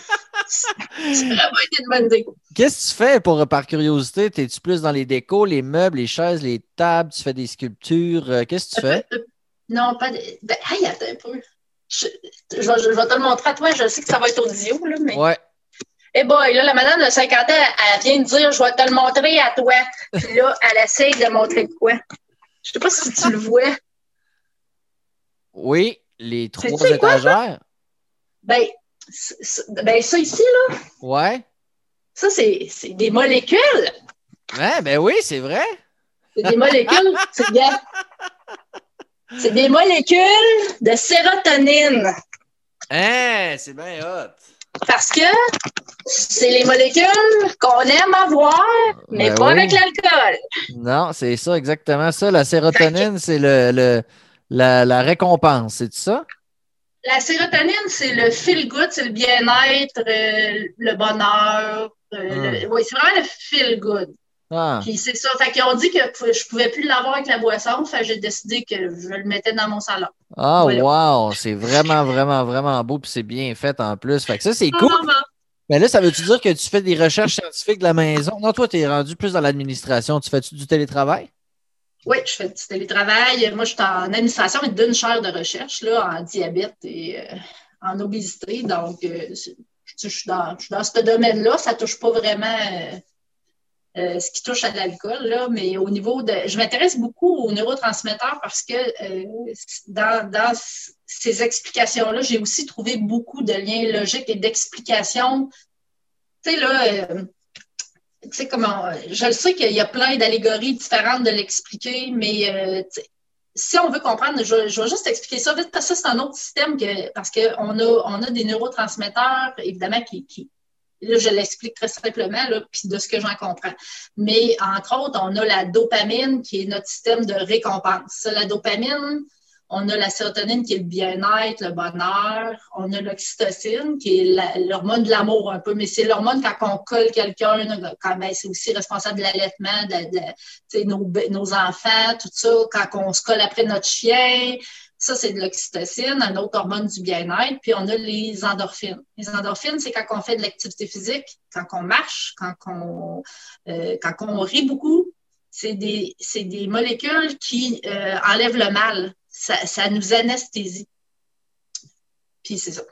Ça aurait été une bonne idée. Qu'est-ce que tu fais pour, par curiosité? Es-tu plus dans les décos, les meubles, les chaises, les tables? Tu fais des sculptures? Euh, qu'est-ce que tu fais? Non, pas de. Ben, hey, attends un peu. Je, je, vais te le montrer à toi. Je sais que ça va être audio, là, mais. Ouais. Eh boy, là, la madame de 50 ans, elle vient de dire Je vais te le montrer à toi. Puis là, elle essaye de montrer quoi. Je sais pas si tu le vois. Oui, les trois étagères. Ben, ben, ça ici, là. Ouais. Ça, c'est des molécules. Ouais, ben oui, c'est vrai. C'est des molécules. c'est bien. C'est des molécules de sérotonine. Hein, c'est bien hot. Parce que c'est les molécules qu'on aime avoir, mais ben pas avec l'alcool. Non, c'est ça, exactement ça. La sérotonine, c'est le, le, la, la récompense, c'est ça? La sérotonine, c'est le feel good, c'est le bien-être, euh, le bonheur. Euh, ah. oui, c'est vraiment le feel good. Ah. Puis c'est ça. Fait qu'ils ont dit que je pouvais plus l'avoir avec la boisson. Fait j'ai décidé que je le mettais dans mon salon. Ah, wow! C'est vraiment, vraiment, vraiment beau. Puis c'est bien fait en plus. Fait que ça, c'est cool. Mais là, ça veut-tu dire que tu fais des recherches scientifiques de la maison? Non, toi, tu es rendu plus dans l'administration. Tu fais-tu du télétravail? Oui, je fais du télétravail. Moi, je suis en administration et d'une chaire de recherche là, en diabète et euh, en obésité. Donc, euh, je, suis dans, ce domaine-là. Ça ne touche pas vraiment euh, ce qui touche à l'alcool, mais au niveau de. Je m'intéresse beaucoup aux neurotransmetteurs parce que dans, ces explications-là, j'ai aussi trouvé beaucoup de liens logiques et d'explications. Tu sais, là tu sais, comment, je le sais qu'il y a plein d'allégories différentes de l'expliquer, mais euh, si on veut comprendre, je, vais juste expliquer ça vite, parce que c'est un autre système que, parce qu'on a, on a des neurotransmetteurs, évidemment, qui, là, je l'explique très simplement, puis de ce que j'en comprends. Mais entre autres, on a la dopamine qui est notre système de récompense. La dopamine, on a la sérotonine qui est le bien-être, le bonheur. On a l'oxytocine qui est l'hormone de l'amour un peu, mais c'est l'hormone quand on colle quelqu'un, ben, c'est aussi responsable de l'allaitement, de, nos, nos, enfants, tout ça. Quand on se colle après notre chien, ça, c'est de l'oxytocine, un autre hormone du bien-être. Puis on a les endorphines. Les endorphines, c'est quand on fait de l'activité physique, quand on marche, quand on, euh, quand rit beaucoup. C'est des, des, molécules qui euh, enlèvent le mal ça, nous anesthésie. Puis c'est ça.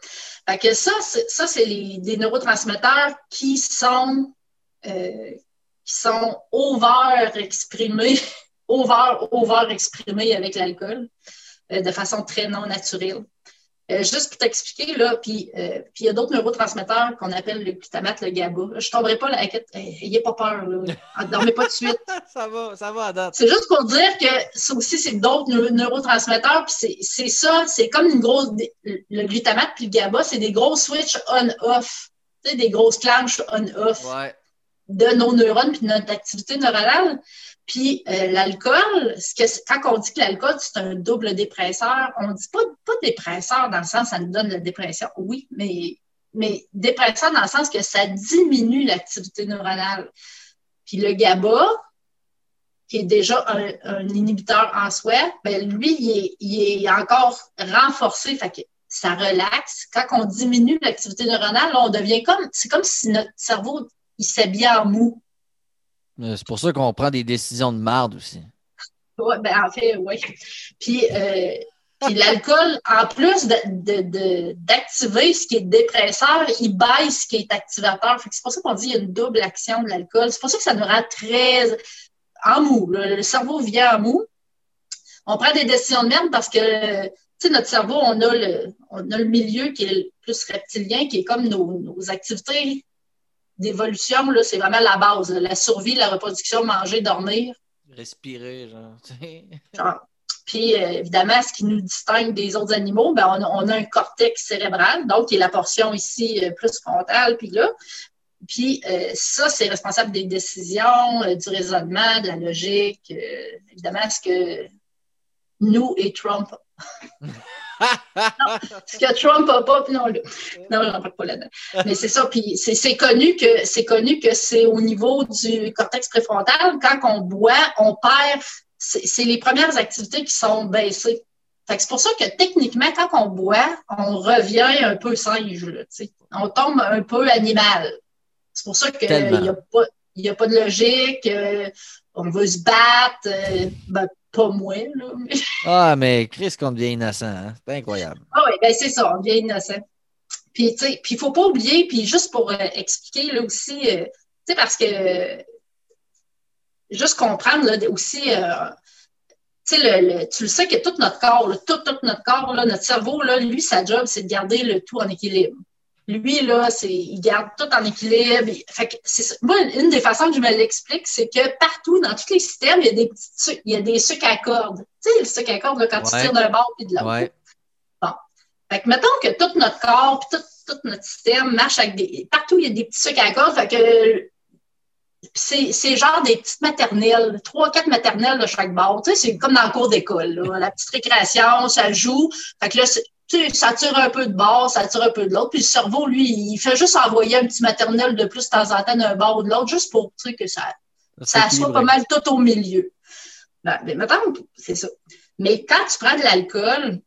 Fait que ça, ça c'est des neurotransmetteurs qui sont, euh, qui sont over exprimés, over, over exprimés avec l'alcool euh, de façon très non naturelle. Euh, juste pour t'expliquer, là, puis euh, il y a d'autres neurotransmetteurs qu'on appelle le glutamate, le GABA. Je ne tomberai pas, là, n'ayez pas peur, là. Ne dormez pas de suite. ça va, ça va date. C'est juste pour dire que ça aussi, c'est d'autres neurotransmetteurs, puis c'est ça, c'est comme une grosse. Le glutamate puis le GABA, c'est des gros switches on-off. Tu sais, des grosses clanches on-off de nos neurones puis de notre activité neuronale. Puis euh, l'alcool, quand on dit que l'alcool, c'est un double dépresseur, on ne dit pas, pas dépresseur dans le sens ça nous donne la dépression. Oui, mais, mais dépresseur dans le sens que ça diminue l'activité neuronale. Puis le GABA, qui est déjà un, inhibiteur en soi, ben lui, il est, encore renforcé, fait que ça relaxe. Quand on diminue l'activité neuronale, on devient comme, c'est comme si notre cerveau, il s'habille en mou. Euh, c'est pour ça qu'on prend des décisions de marde aussi. Oui, ben en fait, oui. Puis, euh, l'alcool, en plus d'activer ce qui est dépresseur, il baisse ce qui est activateur. C'est pour ça qu'on dit qu'il y a une double action de l'alcool. C'est pour ça que ça nous rend très en mou. Le, cerveau vient en mou. On prend des décisions de merde parce que notre cerveau, on a, le, on a le milieu qui est le plus reptilien, qui est comme nos, nos activités d'évolution, c'est vraiment la base. La survie, la reproduction, manger, dormir. Respirer, genre. genre. Puis, euh, évidemment, ce qui nous distingue des autres animaux, ben, on, a, un cortex cérébral, donc qui est la portion ici euh, plus frontale, puis là. Puis, euh, ça, c'est responsable des décisions, du raisonnement, de la logique. évidemment, ce que nous et Trump ce que Trump n'a pas, non, non, je n'en parle pas là-dedans. Mais c'est ça, puis c'est connu que c'est connu que c'est au niveau du cortex préfrontal, quand on boit, on perd, c'est les premières activités qui sont baissées. c'est pour ça que techniquement, quand on boit, on revient un peu singe, là, on tombe un peu animal. C'est pour ça qu'il n'y a, pas, a pas de logique, euh, on veut se battre. Euh, ben, pas moi, là. ah, mais Chris qu'on devient innocent, hein? c'est incroyable. Ah oui, ben c'est ça, on devient innocent. Puis, tu sais, il ne faut pas oublier, puis juste pour euh, expliquer, là aussi, euh, tu sais, parce que juste comprendre, là, aussi, euh, tu sais, le, tu le sais que tout notre corps, tout, tout notre corps, là, notre cerveau, là, lui, sa job, c'est de garder le tout en équilibre. Lui, là, c'est, il garde tout en équilibre. Fait que moi, une des façons que je me l'explique, c'est que partout, dans tous les systèmes, il y a des petits il y a des sucres à cordes. Tu sais, le sucre à cordes, quand tu tires d'un bord et de l'autre. Bon. Fait que mettons que tout notre corps, puis tout, notre système marche avec des. Partout, il y a des petits sucres à cordes. Fait que c'est genre des petites maternelles, trois, quatre maternelles de chaque bord. Tu sais, c'est comme dans le cours d'école. La petite récréation, ça joue. Fait que là, ça tire un peu de bord, ça tire un peu de l'autre. Puis le cerveau, lui, il fait juste envoyer un petit maternel de plus de temps en temps d'un bord ou de l'autre, juste pour que ça, ça, soit pas mal tout au milieu. Ben, mais maintenant, c'est ça. Mais quand tu prends de l'alcool,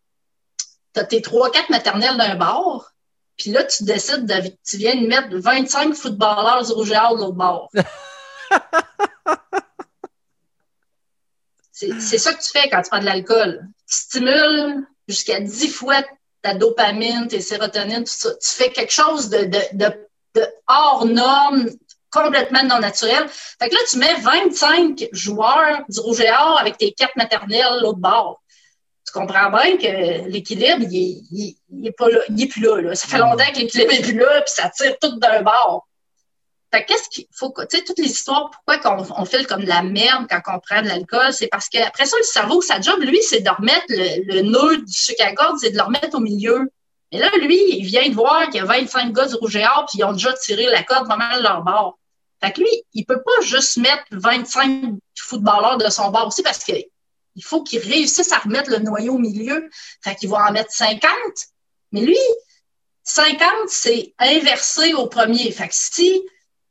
tu as tes trois, quatre maternelles d'un bord, puis là, tu décides de, tu viens de mettre 25 footballeurs rouge et de l'autre bord. c'est ça que tu fais quand tu prends de l'alcool. Tu stimules jusqu'à 10 fois ta dopamine, tes sérotonines, tout ça. Tu fais quelque chose de, hors norme, complètement non naturel. Fait que là, tu mets 25 joueurs du rouge et or avec tes cartes maternelles l'autre bord. Tu comprends bien que l'équilibre, il, n'est pas là, il est plus là, Ça fait longtemps que l'équilibre est plus là, puis ça tire tout d'un bord qu'est-ce qu'il faut, tu sais, toutes les histoires, pourquoi on, on comme de la merde quand on prend de l'alcool, c'est parce qu'après ça, le cerveau, sa job, lui, c'est de remettre le, nœud du sucre à corde, c'est de le remettre au milieu. Mais là, lui, il vient de voir qu'il y a 25 gars du Rouge et Or, puis ils ont déjà tiré la corde pas mal de leur bord. Fait que lui, il peut pas juste mettre 25 footballeurs de son bord aussi parce qu'il faut qu'il réussisse à remettre le noyau au milieu. Fait qu'il va en mettre 50. Mais lui, 50, c'est inversé au premier. Fait que si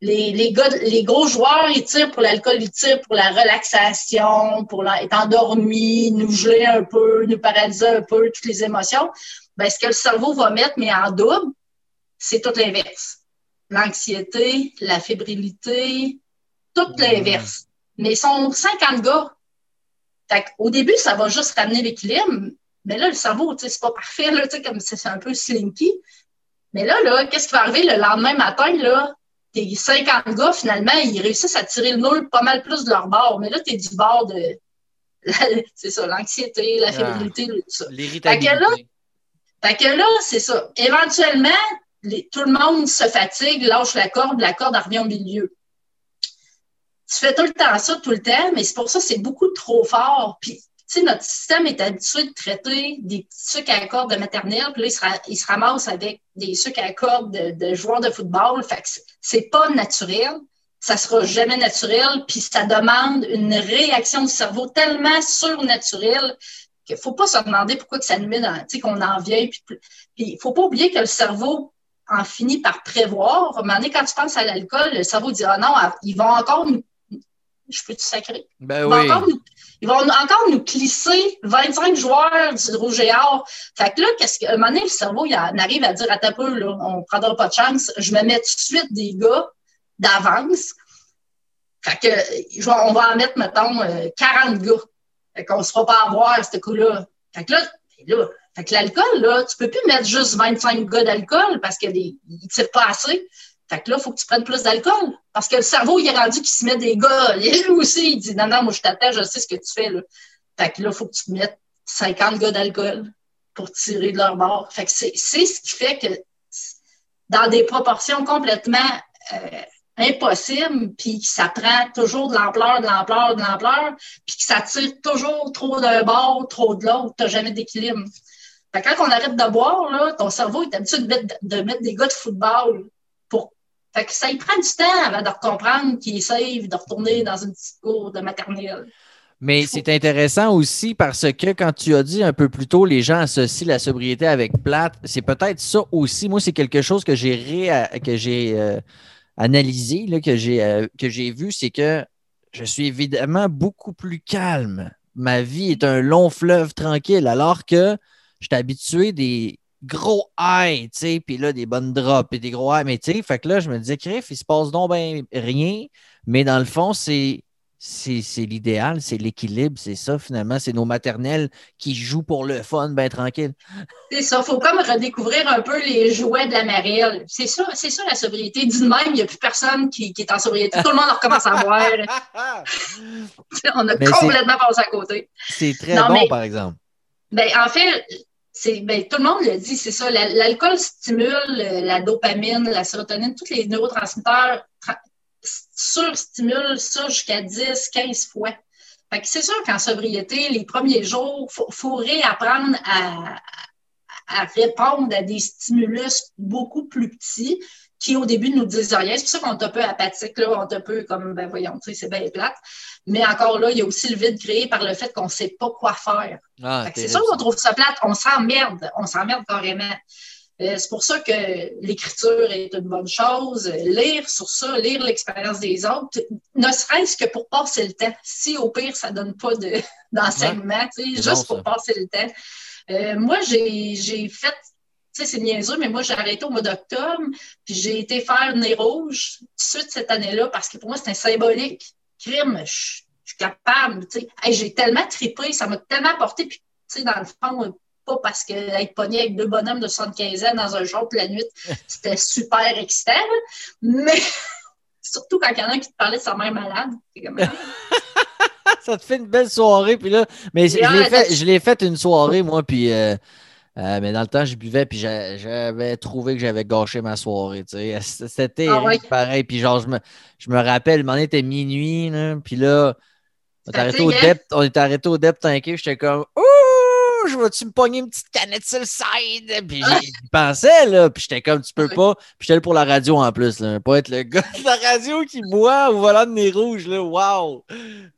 les, les, gars, les gros joueurs, ils tirent pour l'alcool, ils tirent pour la relaxation, pour être endormi, nous geler un peu, nous paralyser un peu, toutes les émotions. Ben, ce que le cerveau va mettre, mais en double, c'est tout l'inverse. L'anxiété, la fébrilité, tout l'inverse. Mais ils sont 50 gars. Fait Au début, ça va juste ramener l'équilibre. Mais là, le cerveau, tu sais, c'est pas parfait, là, tu sais, comme c'est un peu slinky. Mais là, là, qu'est-ce qui va arriver le lendemain matin, là? Tes 50 gars, finalement, ils réussissent à tirer le nul pas mal plus de leur bord. Mais là, t'es du bord de, c'est ça, l'anxiété, la ah. fébrilité, tout ça. L'irritabilité. Fait que là, c'est ça. Éventuellement, tout le monde se fatigue, lâche la corde, la corde revient au milieu. Tu fais tout le temps ça, tout le temps, mais c'est pour ça que c'est beaucoup trop fort. Puis, tu sais, notre système est habitué de traiter des sucres à cordes de maternelle, puis là, il se, il se ramasse avec des sucres à cordes de, joueurs de football. Fait que c'est pas naturel. Ça sera jamais naturel, puis ça demande une réaction du cerveau tellement surnaturelle qu'il faut pas se demander pourquoi ça nous met dans, tu sais, qu'on en vient. Puis, puis faut pas oublier que le cerveau en finit par prévoir. À un moment donné, quand tu penses à l'alcool, le cerveau dit, ah non, ils vont encore nous, je peux te sacrer? Ben oui. ils vont encore nous clisser 25 joueurs du rouge et or. Fait que là, qu'est-ce que, un moment donné, le cerveau, il arrive à dire, à ta peu, là, on prendra pas de chance, je me mets tout de suite des gars d'avance. Fait que, on va en mettre, mettons, 40 euh, gars. Fait qu'on ne se fera pas avoir, ce coup-là. Fait que là, ben là fait que l'alcool, là, tu peux plus mettre juste 25 gars d'alcool parce qu'il ne tire pas assez. Fait que là, il faut que tu prennes plus d'alcool. Parce que le cerveau, il est rendu qu'il se met des gars. Lui aussi, il dit Non, non, moi, je t'attends, je sais ce que tu fais. Là. Fait que là, il faut que tu mettes 50 gars d'alcool pour tirer de leur bord. Fait que c'est ce qui fait que dans des proportions complètement euh, impossible, puis que ça prend toujours de l'ampleur, de l'ampleur, de l'ampleur, puis que ça tire toujours trop d'un bord, trop de l'autre, tu n'as jamais d'équilibre. Quand on arrête de boire, là, ton cerveau est habitué de mettre, de mettre des gars de football. Fait que ça y prend du temps avant de comprendre qu'il est safe de retourner dans une petite cour de maternelle. Mais c'est intéressant aussi parce que quand tu as dit un peu plus tôt, les gens associent la sobriété avec plate. C'est peut-être ça aussi. Moi, c'est quelque chose que j'ai ré... que j'ai euh, analysé, là, que j'ai euh, que j'ai vu, c'est que je suis évidemment beaucoup plus calme. Ma vie est un long fleuve tranquille, alors que je suis habitué des gros highs, tu sais, puis là, des bonnes drops et des gros highs. Mais tu sais, fait que là, je me disais, Criff, il se passe donc ben rien. Mais dans le fond, c'est c'est l'idéal, c'est l'équilibre, c'est ça finalement. C'est nos maternelles qui jouent pour le fun, bien tranquille. C'est ça, il faut comme redécouvrir un peu les jouets de la marielle. C'est ça, c'est ça la sobriété. D'une même, il n'y a plus personne qui, est en sobriété. Tout le monde recommence à boire. On a complètement passé à côté. C'est très bon, par exemple. Ben, en fait, ben, tout le monde le dit, c'est ça. L'alcool stimule la dopamine, la sérotonine, tous les neurotransmetteurs surstimule ça jusqu'à 10, 15 fois. C'est sûr qu'en sobriété, les premiers jours, il faut, réapprendre à, à, répondre à des stimulus beaucoup plus petits qui, au début, nous disent rien. C'est pour ça qu'on est un peu apathique, là, on est un peu comme, ben voyons, c'est bien plate. Mais encore là, il y a aussi le vide créé par le fait qu'on ne sait pas quoi faire. Ah, c'est sûr qu'on trouve ça plate, on s'emmerde, on s'emmerde carrément. Euh, c'est pour ça que l'écriture est une bonne chose. Lire sur ça, lire l'expérience des autres, ne serait-ce que pour passer le temps. Si au pire, ça ne donne pas d'enseignement, juste pour passer le temps. Euh, moi, j'ai fait, sais, c'est niaiseux, mais moi, j'ai arrêté au mois d'octobre, puis j'ai été faire Nez Rouge tout de suite cette année-là, parce que pour moi, un symbolique. Crime, je suis capable, tu sais. j'ai tellement tripé, ça m'a tellement porté, puis, tu sais, dans le fond, pas parce qu'être pogné avec deux bonhommes de 75 ans dans un jour la nuit, c'était super excitant. Mais surtout quand il y en a un qui te parlait de sa mère malade. ça te fait une belle soirée. Puis là, mais je l'ai fait, une soirée, moi, puis. Euh, euh, mais dans le temps, je buvais, puis j'avais trouvé que j'avais gâché ma soirée. C'était ah pareil. Puis genre, je me, je me rappelle, le moment était minuit, puis là, on est arrêté au depth, on est arrêté au j'étais comme Ouh! Je vais-tu me pogner une petite canette sur le side? Puis j'y pensais, là. Puis j'étais comme, tu peux pas. Puis j'étais pour la radio en plus, là. Pas être le gars de la radio qui boit au volant de nez rouge, là. Wow!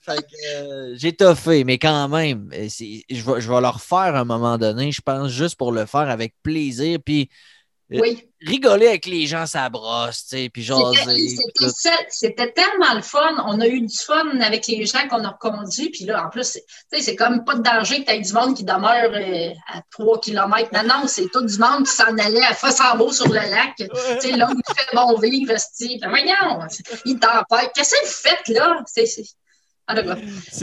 Fait que euh, j'ai toffé, mais quand même, euh, je vais, je vais le refaire à un moment donné, je pense, juste pour le faire avec plaisir. Puis euh, Oui. Rigoler avec les gens, ça brosse, tu sais, puis jaser. C'était- tellement le fun. On a eu du fun avec les gens qu'on a reconduits. Puis là, en plus, c'est- tu sais, c'est comme pas de danger que tu aies du monde qui demeure euh, à 3 km. Non, non, c'est tout du monde qui s'en allait à Fossambeau sur le lac. Tu sais, là où il fait bon vivre, esti. Ben, voyons, il t'empêche. Qu'est-ce que vous faites là? C'est-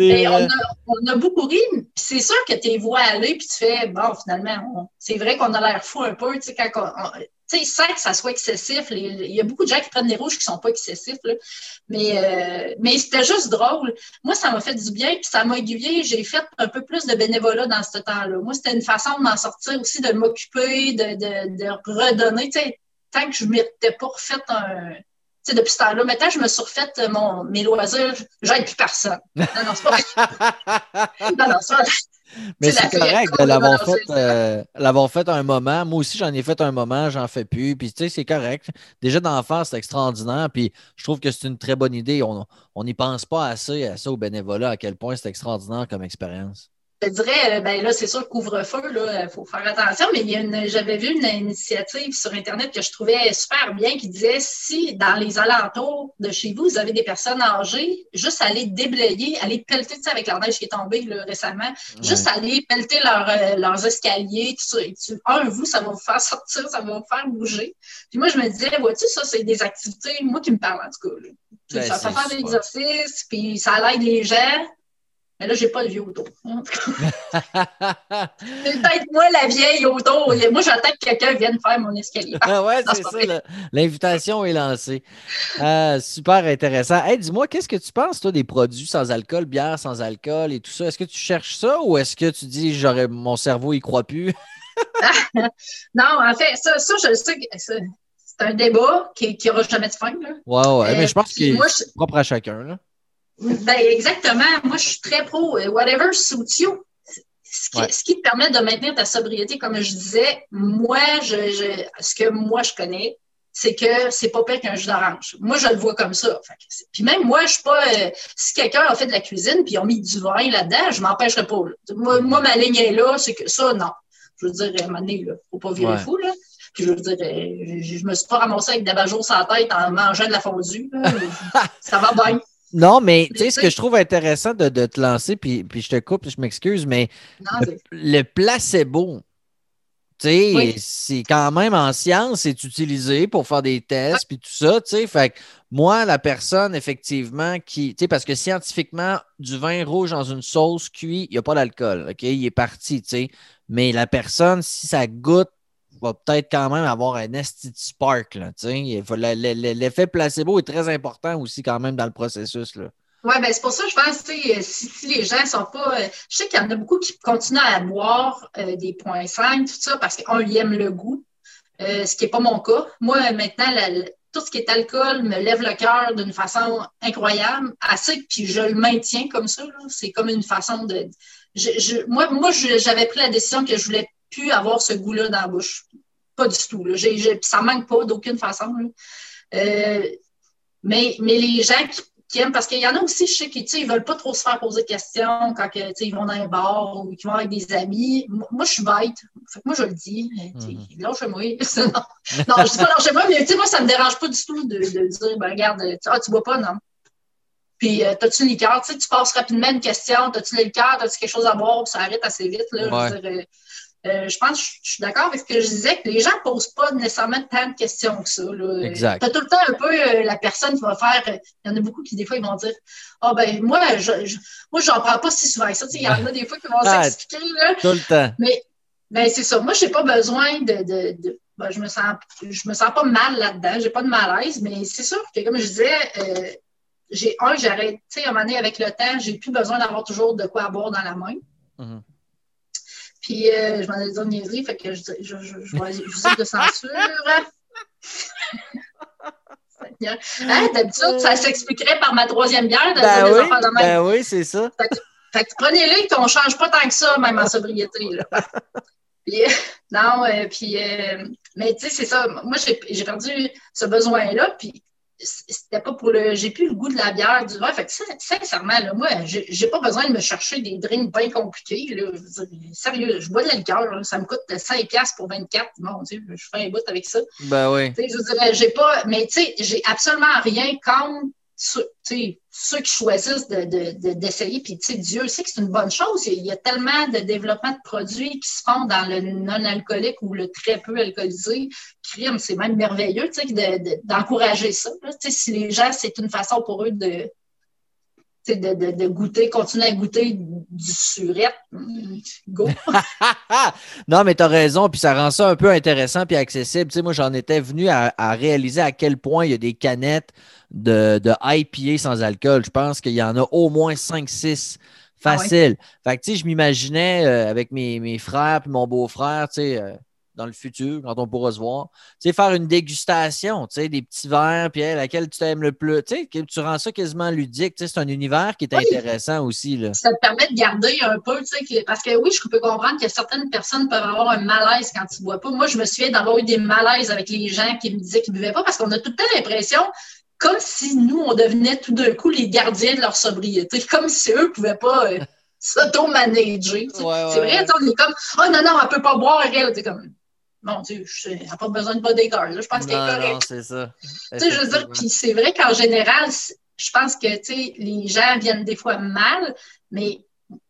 Mais on, vrai. a, on a beaucoup ri, c'est sûr que tu les vois aller, puis tu fais, bon, finalement, on- c'est vrai qu'on a l'air fou un peu, tu sais, quand on- on- tu sais, sans que ça soit excessif, il y a beaucoup de gens qui prennent des rouges qui sont pas excessifs, là. mais, euh, mais c'était juste drôle. Moi, ça m'a fait du bien, puis ça m'a aiguillé. J'ai fait un peu plus de bénévolat dans ce temps-là. Moi, c'était une façon de m'en sortir aussi, de m'occuper, de, de, de redonner, tu sais, tant que je ne m'étais pas refait un... Tu sais, depuis ce temps-là, maintenant, je me suis refait euh, mon, mes loisirs, j'aide plus personne. Non, non, c'est pas vrai. Non, non, c'est pas vrai. Mais c'est correct elle de l'avoir fait, euh, l'avoir fait un moment. Moi aussi, j'en ai fait un moment, j'en fais plus. Puis, tu sais, c'est correct. Déjà, d'en faire, c'est extraordinaire. Puis, je trouve que c'est une très bonne idée. On n'y pense pas assez à ça au bénévolat, à quel point c'est extraordinaire comme expérience. Je te dirais, euh, ben là, c'est sûr, couvre-feu, il faut faire attention, mais il y a une, j'avais vu une initiative sur Internet que je trouvais super bien qui disait si dans les alentours de chez vous, vous avez des personnes âgées, juste aller déblayer, aller pelleter, tu sais, avec la neige qui est tombée là, récemment, juste aller pelleter leur, euh, leurs escaliers, tout ça. Et tu- un, vous, ça va vous faire sortir, ça va vous faire bouger. Puis moi, je me disais, vois-tu, ça, c'est des activités, moi qui me parle en tout cas. là. Ben, ça fait faire des exercices, puis ça aide les gens. Mais là, j'ai pas de vieux autour. En tout cas, C'est peut-être moi la vieille autour. Moi, j'attends que quelqu'un vienne faire mon escalier. Ah ouais, c'est c'est ça. L'invitation est lancée. Euh, super intéressant. Hey, dis-moi, qu'est-ce que tu penses, toi, des produits sans alcool, bière sans alcool et tout ça? Est-ce que tu cherches ça ou est-ce que tu dis, j'aurais mon cerveau, il croit plus? Non, en fait, ça, ça je le sais que c'est c'est un débat qui n'aura jamais de fin. Là. Ouais, ouais, mais je pense Euh, qu'il moi, est propre à chacun. Là. Ben, exactement. Moi, je suis très pro. euh, Whatever suits you. Ce qui, Ouais. ce qui te permet de maintenir ta sobriété, comme je disais, moi, je, je- ce que moi, je connais, c'est que c'est pas pire qu'un jus d'orange. Moi, je le vois comme ça. Puis même moi, je suis pas. euh, si quelqu'un a fait de la cuisine puis ils ont mis du vin là-dedans, je m'empêcherai pas. Moi, moi, ma ligne est là, c'est que ça, non. Je veux dire, à un moment donné, là, faut pas virer Ouais. fou, là. Puis je veux dire, euh, je, je me suis pas ramassé avec des bajots sans tête en mangeant de la fondue. là. ça va bien. Non, mais tu sais, ce que je trouve intéressant de, de te lancer, puis, puis je te coupe, je m'excuse, mais Non, le, placebo, tu sais, Oui. c'est quand même en science, c'est utilisé pour faire des tests, puis tout ça, tu sais. Fait que moi, la personne, effectivement, qui, tu sais, parce que scientifiquement, du vin rouge dans une sauce cuite, il n'y a pas d'alcool, OK? Il est parti, tu sais. Mais la personne, si ça goûte, va peut-être quand même avoir un esti spark, L'effet placebo est très important aussi quand même dans le processus, là. Oui, ben c'est pour ça que je pense euh, si, si les gens sont pas. euh, je sais qu'il y en a beaucoup qui continuent à boire euh, des points 5, tout ça, parce qu'un, ils aiment le goût, ce qui n'est pas mon cas. Moi, maintenant, tout ce qui est alcool me lève le cœur d'une façon incroyable, assez, puis je le maintiens comme ça. C'est comme une façon de. moi, moi j'avais pris la décision que je voulais plus avoir ce goût-là dans la bouche. Pas du tout. Là. Ça manque pas d'aucune façon. là. Euh, mais, mais les gens qui, qui aiment, parce qu'il y en a aussi, je sais, qui ne veulent pas trop se faire poser de questions quand que, ils vont dans un bar ou qu'ils vont avec des amis. Moi, je suis bête. Fait que moi, je le dis. Mm Lâchez-moi. non, non, je dis pas lâchez-moi, mais tu sais, moi, ça ne me dérange pas du tout de, de dire, ben, regarde, tu, ah, tu bois pas, non. Puis, euh, t'as-tu une liqueur? Tu sais, tu passes rapidement une question. T'as-tu liqueur? T'as-tu quelque chose à boire? Ça arrête assez vite. Là, Ouais. je veux dire, euh, euh, je pense que je, je suis d'accord avec ce que je disais, que les gens ne posent pas nécessairement tant de questions que ça. Là. Exact. Tu as tout le temps un peu euh, la personne qui va faire. euh, Il y en a beaucoup qui, des fois, ils vont dire Ah, ben, moi, je, je, moi, j'en prends pas si souvent que ça. Il y en a des fois qui vont Ah, s'expliquer. Là. Tout le temps. Mais, mais c'est ça. Moi, je n'ai pas besoin de. de, de ben, je me sens je me sens pas mal là-dedans. J'ai pas de malaise, mais c'est sûr que, comme je disais, j'ai un, j'arrête, tu sais, à un moment donné, avec le temps, j'ai plus besoin d'avoir toujours de quoi boire dans la main. Mhm. Puis, euh, je m'en ai dit une niaiserie, fait que je, je, je, je de censure. Hein, D'habitude, ça s'expliquerait par ma troisième bière de Ben dire des oui, de même. ben oui, c'est ça. Fait que prenez-les qu'on ne change pas tant que ça, même en sobriété. Là. puis, non, puis, mais tu sais, c'est ça. Moi, j'ai perdu ce besoin-là, puis c'était pas pour le. J'ai plus le goût de la bière, du vin. Fait que sincèrement, là, moi, j'ai pas besoin de me chercher des drinks bien compliqués. Là. sérieux, je bois de la liqueur, ça me coûte 5$ pour 24. Mon Dieu, je fais un bout avec ça. Ben oui. je dirais, j'ai pas. Mais tu sais, j'ai absolument rien contre ceux, qui choisissent d'essayer, de, puis Dieu sait que c'est une bonne chose. Il y a tellement de développement de produits qui se font dans le non-alcoolique ou le très peu alcoolisé. Crime, c'est même merveilleux d'encourager ça. si les gens, c'est une façon pour eux de, de, goûter, continuer à goûter du surette. Go! non, mais tu as raison, puis ça rend ça un peu intéressant puis accessible. moi, j'en étais venu à, réaliser à quel point il y a des canettes de, de IPA sans alcool. Je pense qu'il y en a au moins 5-6 ah facile. Fait que, tu sais, je m'imaginais euh, avec mes, mes frères puis mon beau-frère, tu sais, euh, dans le futur, quand on pourra se voir. Tu sais, faire une dégustation, tu sais, des petits verres, puis laquelle tu t'aimes le plus? Tu sais, tu rends ça quasiment ludique. Tu sais, c'est un univers qui est intéressant aussi. Là. Ça te permet de garder un peu, tu sais, parce que oui, je peux comprendre que certaines personnes peuvent avoir un malaise quand ils ne boivent pas. Moi, je me souviens d'avoir eu des malaises avec les gens qui me disaient qu'ils ne buvaient pas parce qu'on a tout le temps l'impression comme si nous, on devenait tout d'un coup les gardiens de leur sobriété, comme si eux ne pouvaient pas euh, s'auto-manager. c'est vrai, on est comme, oh non, non, on ne peut pas boire, c'est comme, mon Dieu, elle n'a pas besoin de bodyguard. Là. Je pense qu'elle est correcte. Non, c'est ça. Tu sais, je veux dire, puis c'est vrai qu'en général, je pense que, tu sais, les gens viennent des fois mal, mais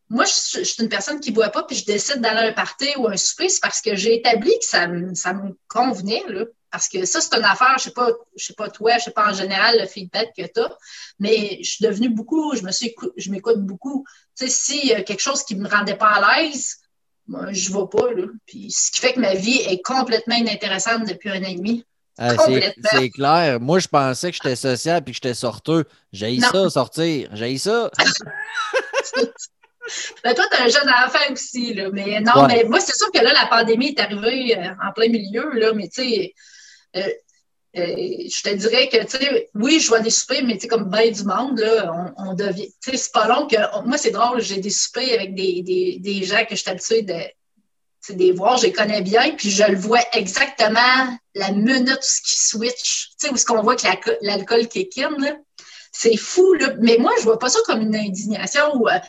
moi, je, suis une personne qui ne boit pas, puis je décide d'aller à un party ou un souper, c'est parce que j'ai établi que ça, ça me convenait, là. Parce que ça, c'est une affaire, je sais pas, je sais pas toi, je sais pas en général le feedback que tu as, mais je suis devenue beaucoup, je me suis, je m'écoute beaucoup. Tu sais, s'il y a quelque chose qui me rendait pas à l'aise, moi, je vais pas, là. Puis, ce qui fait que ma vie est complètement inintéressante depuis un an et demi. Ah, c'est clair. Moi, je pensais que j'étais social et que j'étais sorteux. J'ai ça, sortir. J'ai ça. ben, toi, tu un jeune enfant aussi, là. Mais non, mais moi, c'est sûr que là, la pandémie est arrivée euh, en plein milieu, là. Mais tu sais, je te dirais que, tu sais, oui, je vois des soupers, mais tu sais, comme bien du monde, là, on, devient. Tu sais, c'est pas long que. moi, c'est drôle, j'ai des soupers avec des, des, des gens que je suis habituée de, des voir, je les connais bien, puis je le vois exactement la minute qui switch, tu sais, où est-ce qu'on voit que l'alcool kick in, C'est fou, là. Mais moi, je vois pas ça comme une indignation ou. Euh,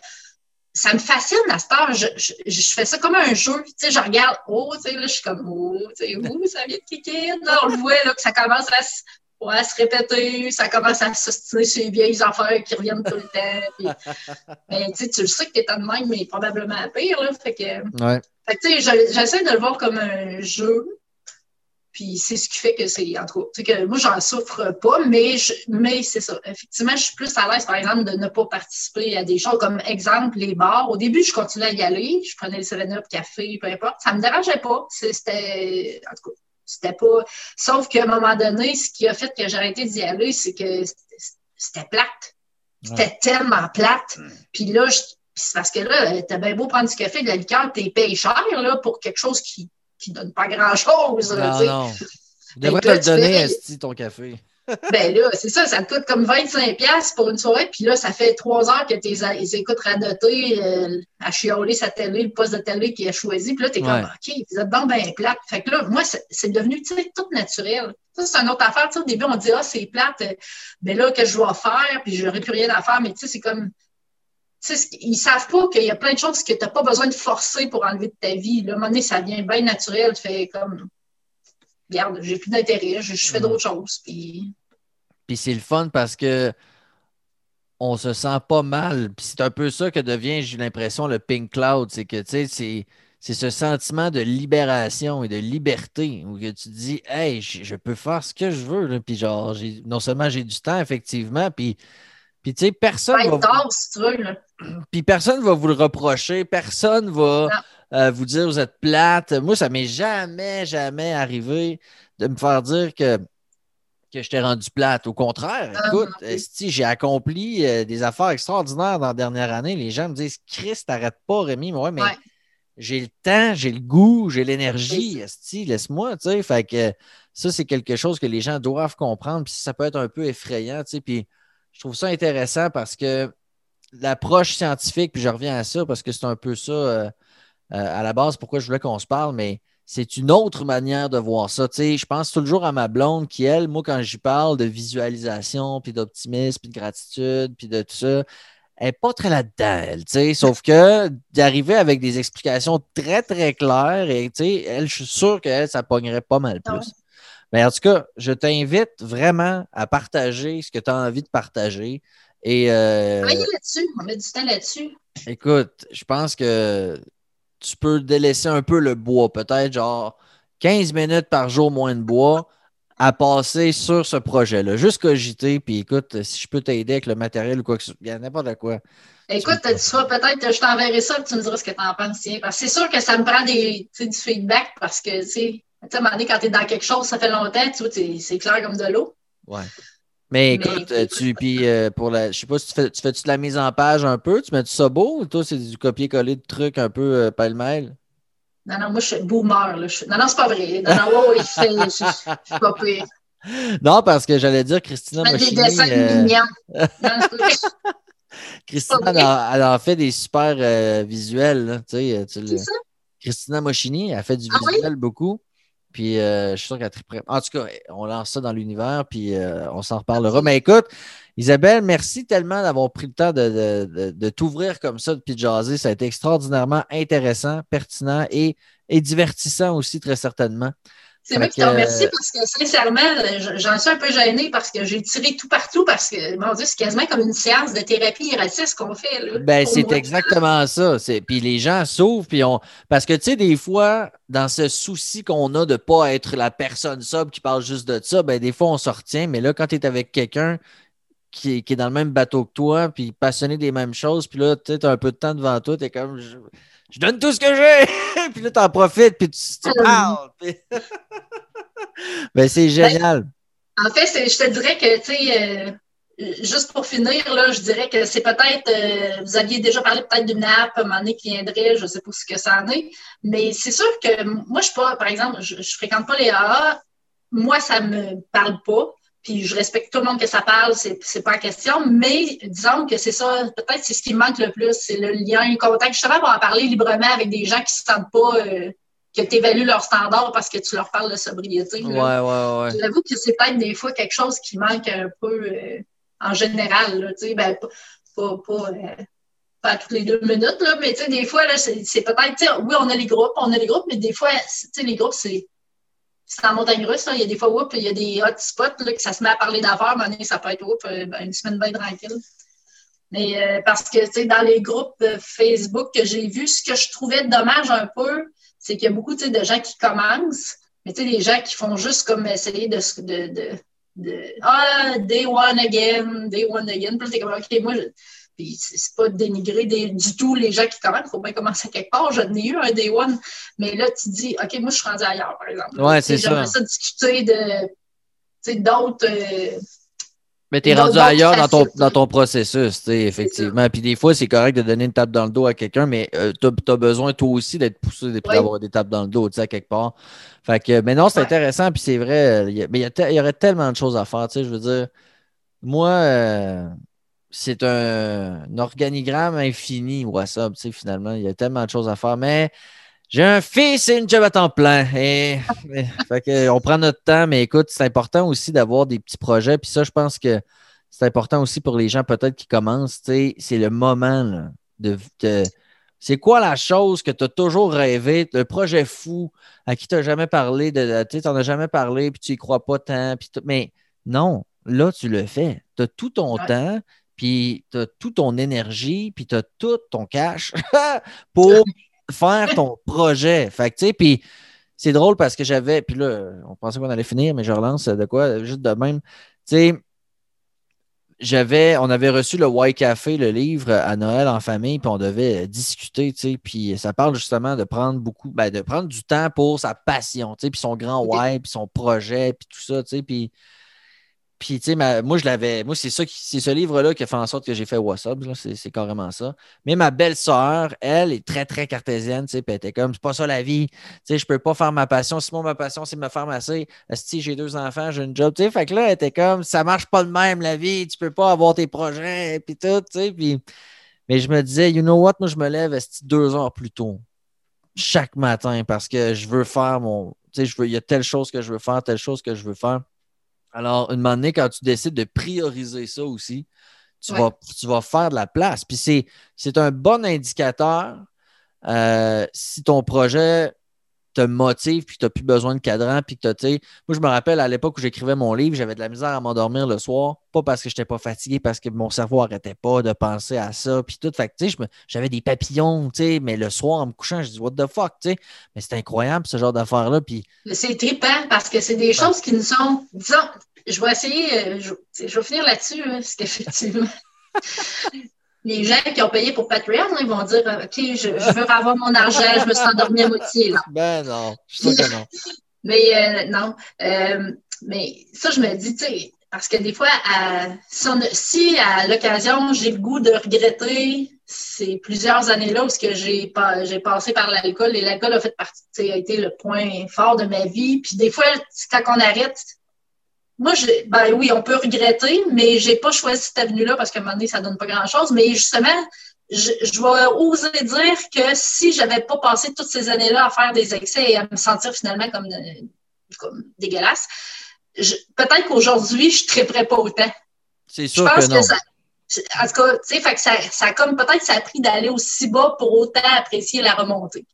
ça me fascine à cette heure. Je, je, fais ça comme un jeu. Tu sais, je regarde, oh, tu sais, là, je suis comme, oh, tu sais, où ça vient de kicker. Là, on le voit, là, que ça commence à, à se répéter, ça commence à s'ostiner sur les vieilles affaires qui reviennent tout le temps. mais tu sais, tu le sais que t'es en même, mais probablement pire, là. Fait que, ouais. fait que tu sais, j'essaie de le voir comme un jeu. Puis c'est ce qui fait que c'est, en tout cas, que moi, j'en souffre pas, mais, mais c'est ça. Effectivement, je suis plus à l'aise, par exemple, de ne pas participer à des choses comme, exemple, les bars. Au début, je continuais à y aller. Je prenais le 7-Up, café, peu importe. Ça me dérangeait pas. C'était, en tout cas, c'était pas. Sauf qu'à un moment donné, ce qui a fait que j'ai arrêté d'y aller, c'est que c'était plate. C'était tellement plate. Puis là, c'est parce que là, t'as bien beau prendre du café, de la liqueur, t'es payé cher là, pour quelque chose qui qui donne pas grand-chose. Non, non. Tu devrais te le donner, Esti, ton café. ben là, c'est ça, ça te coûte comme 25$ pour une soirée, puis là, ça fait trois heures que tes écoutes radoter euh, à chialer sa télé, le poste de télé qu'il a choisi, puis là, t'es comme, OK, vous êtes bon, ben plate. Fait que là, moi, c'est devenu, tu sais, tout naturel. Ça, c'est une autre affaire. Tu sais, au début, on dit, ah, c'est plate, mais ben là, que je dois faire, puis j'aurais plus rien à faire, mais tu sais, c'est comme, ils savent pas qu'il y a plein de choses que tu n'as pas besoin de forcer pour enlever de ta vie. Là, à un moment donné, ça vient bien naturel. Tu fais comme, regarde, j'ai plus d'intérêt, je, fais d'autres choses. Puis, puis c'est le fun parce que on se sent pas mal. Puis c'est un peu ça que devient, j'ai l'impression, le pink cloud. C'est que, tu sais, c'est ce sentiment de libération et de liberté où que tu dis Hey, je, peux faire ce que je veux. Puis genre, non seulement j'ai du temps, effectivement, puis puis, tu sais, personne. va vous... Puis personne va vous le reprocher, personne va euh, vous dire vous êtes plate. Moi, ça m'est jamais, jamais arrivé de me faire dire que, que je t'ai rendu plate. Au contraire, ah, écoute, si j'ai accompli euh, des affaires extraordinaires dans la dernière année, les gens me disent Christ, t'arrêtes pas, Rémi. Mais ouais, mais j'ai le temps, j'ai le goût, j'ai l'énergie. Laisse-moi, tu sais. Fait que ça, c'est quelque chose que les gens doivent comprendre. Puis ça peut être un peu effrayant, tu sais. Puis je trouve ça intéressant parce que l'approche scientifique, puis je reviens à ça parce que c'est un peu ça euh, euh, à la base pourquoi je voulais qu'on se parle, mais c'est une autre manière de voir ça. je pense toujours à ma blonde qui, elle, moi, quand j'y parle de visualisation, puis d'optimisme, puis de gratitude, puis de tout ça, elle n'est pas très là-dedans, elle, sauf que d'arriver avec des explications très, très claires, et elle, je suis sûr qu'elle, ça pognerait pas mal plus. Mais en tout cas, je t'invite vraiment à partager ce que tu as envie de partager. Et, euh, là-dessus, on met du temps là-dessus. Écoute, je pense que tu peux délaisser un peu le bois, peut-être genre 15 minutes par jour moins de bois à passer sur ce projet-là. Juste cogiter, puis écoute, si je peux t'aider avec le matériel ou quoi que ce soit, il y a n'importe quoi. Écoute, tu seras peut-être, je t'enverrai ça, et tu me diras ce que tu en penses. Parce que c'est sûr que ça me prend des, du feedback parce que, tu sais, à un moment donné, quand tu es dans quelque chose, ça fait longtemps, tu vois, c'est clair comme de l'eau. Ouais. Mais écoute, tu, puis euh, pour la, je sais pas si tu fais, tu fais -tu de la mise en page un peu, tu mets ça beau ou toi, c'est du copier-coller de trucs un peu euh, pêle-mêle? Non, non, moi, je suis boomer. Là. Non, non, c'est pas vrai. Non, non, je, je, je, suis pas pire. Non, parce que j'allais dire Christina Mochini. des dessins euh... mignons. Christina, elle a, elle a, fait des super euh, visuels. Là, tu sais, tu? Christina Mochini, elle a fait du ah, visuel oui? beaucoup. Puis euh, je suis sûr qu'elle très. En tout cas, on lance ça dans l'univers, puis euh, on s'en reparlera. Mais écoute, Isabelle, merci tellement d'avoir pris le temps de, t'ouvrir comme ça, de jaser. Ça a été extraordinairement intéressant, pertinent et divertissant aussi, très certainement. C'est moi qui te remercie parce que sincèrement, j'en suis un peu gênée parce que j'ai tiré tout partout parce que, mon Dieu, c'est quasiment comme une séance de thérapie ce qu'on fait. Là, ben, c'est exactement ça. Puis les gens s'ouvrent, puis on. Parce que, tu sais, des fois, dans ce souci qu'on a de ne pas être la personne sobre qui parle juste de ça, ben, des fois, on se retient, mais là, quand tu es avec quelqu'un qui, est dans le même bateau que toi, puis passionné des mêmes choses, puis là, tu as un peu de temps devant toi, tu es comme je donne tout ce que j'ai. puis là, tu en profites, puis tu, tu ah parles. ben, c'est génial. Ben, en fait, je te dirais que, tu sais, euh, juste pour finir, là, je dirais que c'est peut-être, euh, vous aviez déjà parlé peut-être d'une app, à un moment donné, qui viendrait, je ne sais pas ce que ça en est, mais c'est sûr que moi, je ne suis pas, par exemple, je ne fréquente pas les AA. Moi, ça ne me parle pas. Puis je respecte tout le monde que ça parle, c'est, c'est pas la question, mais disons que c'est ça, peut-être c'est ce qui me manque le plus, c'est le lien, le contact, justement pour en parler librement avec des gens qui se sentent pas euh, que tu évalues leur standard parce que tu leur parles de sobriété. Ouais, ouais, ouais. J'avoue que c'est peut-être des fois quelque chose qui manque un peu euh, en général, là, tu sais, ben, pas, pas, pas, euh, pas toutes les deux minutes, là, mais tu sais, des fois, là, c'est, c'est peut-être, oui, on a les groupes, on a les groupes, mais des fois, tu sais, les groupes, c'est c'est en montagne russe. Il y a des fois, oups, il y a des hotspots là, que ça se met à parler d'affaires, mais ça peut être oups, euh, ben, une semaine bien tranquille. Mais euh, parce que, dans les groupes Facebook que j'ai vus, ce que je trouvais dommage un peu, c'est qu'il y a beaucoup de gens qui commencent, mais des gens qui font juste comme essayer de. de, de, de ah, day one again, day one again. Puis comme, OK, moi, puis c'est pas dénigrer du tout les gens qui commencent. Il faut bien commencer quelque part. Je n'ai eu un day one. Mais là, tu dis, OK, moi, je suis rendu ailleurs, par exemple. Ouais, c'est ça. J'aimerais ça discuter de d'autres. Euh, mais tu es rendu ailleurs dans ton, dans ton processus, effectivement. Puis des fois, c'est correct de donner une tape dans le dos à quelqu'un, mais euh, tu as, besoin toi aussi d'être poussé d'avoir des tapes dans le dos, tu sais, à quelque part. Fait que, mais non, c'est intéressant, puis c'est vrai, euh, mais il y, aurait tellement de choses à faire, tu sais, je veux dire. Moi, c'est un, organigramme infini, WhatsApp, tu sais, finalement. Il y a tellement de choses à faire. Mais j'ai un fils et une job à temps plein. Et, on prend notre temps, mais écoute, c'est important aussi d'avoir des petits projets. Puis ça, je pense que c'est important aussi pour les gens peut-être qui commencent. C'est le moment de, c'est quoi la chose que tu as toujours rêvé, le projet fou à qui tu n'as jamais parlé, de, tu n'en as jamais parlé, puis tu n'y crois pas tant, puis mais non, là, tu le fais. Tu as tout ton temps, puis tu as toute ton énergie, puis tu as tout ton cash pour faire ton projet. Fait que, tu sais, puis c'est drôle parce que j'avais, puis là, on pensait qu'on allait finir, mais je relance de quoi, juste de même. Tu sais, j'avais, on avait reçu le White Café, le livre à Noël en famille, puis on devait discuter, tu sais, puis ça parle justement de prendre beaucoup, ben, de prendre du temps pour sa passion, tu sais, puis son grand why, puis son projet, puis tout ça, tu sais, puis puis, tu sais, moi, je l'avais. Moi, c'est ce livre-là qui a fait en sorte que j'ai fait WhatsApp. C'est carrément ça. Mais ma belle-sœur, elle, est très, très cartésienne. Tu sais, elle était comme, c'est pas ça la vie. Tu sais, je peux pas faire ma passion. Si moi, ma passion, c'est me faire masser. Si j'ai deux enfants, j'ai une job. Tu sais, fait que là, elle était comme, ça marche pas de même la vie. Tu peux pas avoir tes projets. Puis tout, tu sais. Puis Mais je me disais, you know what, moi, je me lève deux heures plus tôt chaque matin parce que je veux faire mon. Tu sais, il y a telle chose que je veux faire, telle chose que je veux faire. Alors, une année, quand tu décides de prioriser ça aussi, tu, vas, tu vas faire de la place. Puis c'est un bon indicateur euh, si ton projet te motive puis tu n'as plus besoin de cadran. Puis que tu moi, je me rappelle à l'époque où j'écrivais mon livre, j'avais de la misère à m'endormir le soir. Pas parce que je n'étais pas fatigué, parce que mon cerveau n'arrêtait pas de penser à ça. Puis tout. Fait que, j'avais des papillons, mais le soir, en me couchant, je dis, what the fuck, tu sais. Mais c'est incroyable, ce genre d'affaires-là. Puis... C'est trippant parce que c'est des choses qui nous sont, disons, je vais essayer, euh, je, je vais finir là-dessus, hein, parce qu'effectivement. les gens qui ont payé pour Patreon, ils vont dire OK, je, veux avoir mon argent, je me suis endormi à moitié. Là. Ben non, je sais que non. mais euh, non. Euh, mais ça, je me dis, tu sais, parce que des fois, si, à l'occasion, j'ai le goût de regretter ces plusieurs années-là où j'ai passé par l'alcool et l'alcool a fait partie, a été le point fort de ma vie. Puis des fois, quand on arrête, moi, ben oui, on peut regretter, mais j'ai pas choisi cette avenue-là parce qu'à un moment donné, ça donne pas grand-chose. Mais justement, je, je vais oser dire que si j'avais pas passé toutes ces années-là à faire des excès et à me sentir finalement comme, comme dégueulasse, peut-être qu'aujourd'hui, je ne triperais pas autant. C'est sûr je pense que, non. ça, en tout cas, tu sais, ça, ça comme peut-être ça a pris d'aller aussi bas pour autant apprécier la remontée.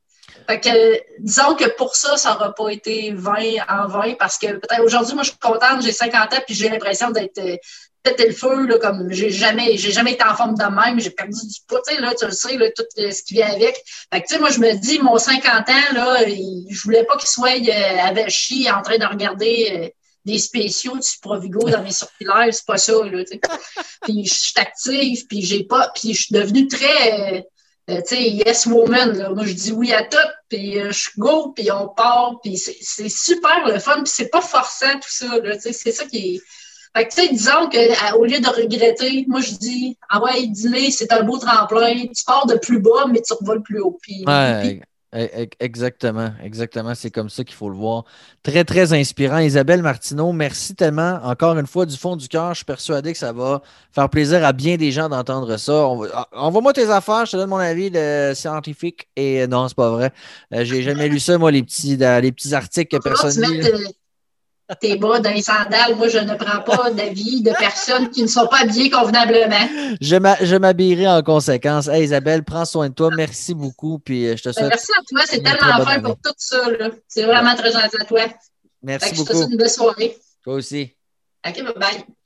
Fait que, disons que pour ça, ça n'aura pas été 20 en 20 parce que peut-être aujourd'hui, moi, je suis contente, j'ai 50 ans, puis j'ai l'impression d'être euh, pété le feu, là, comme j'ai jamais, j'ai jamais été en forme de même, j'ai perdu du poids, tu sais, là, tu le sais, là, tout ce qui vient avec. Fait que, tu sais, moi, je me dis, mon 50 ans, là, je voulais pas qu'il soit euh, avec chi en train de regarder euh, des spéciaux du Provigo dans mes circulaires, c'est pas ça, là, tu sais. puis je suis active, puis j'ai pas, puis je suis devenue très euh, tu sais, yes woman, là. Moi, je dis oui à tout, puis euh, je go, puis on part, puis c'est super le fun, puis c'est pas forçant tout ça, là. Tu sais, c'est ça qui est... Fait que, tu sais, disons qu'au lieu de regretter, moi, je dis, ah ouais, dîner, c'est un beau tremplin, tu pars de plus bas, mais tu revoles plus haut. Puis, ouais, Exactement, exactement. C'est comme ça qu'il faut le voir. Très, très inspirant. Isabelle Martineau, merci tellement. Encore une fois, du fond du cœur, je suis persuadé que ça va faire plaisir à bien des gens d'entendre ça. Ah, envoie-moi tes affaires, je te donne mon avis de scientifique. Et non, c'est pas vrai. Euh, j'ai jamais lu ça, moi, les petits, les petits articles que personne lit tes bas dans les sandales. Moi, je ne prends pas d'avis de personnes qui ne sont pas habillées convenablement. Je m'habillerai en conséquence. Hey, Isabelle, prends soin de toi. Merci beaucoup. Puis euh, je te ben, souhaite. merci à toi. C'est tellement fun pour tout ça. C'est vraiment très gentil à toi. Merci beaucoup. Je te souhaite une belle soirée. Toi aussi. OK, bye bye.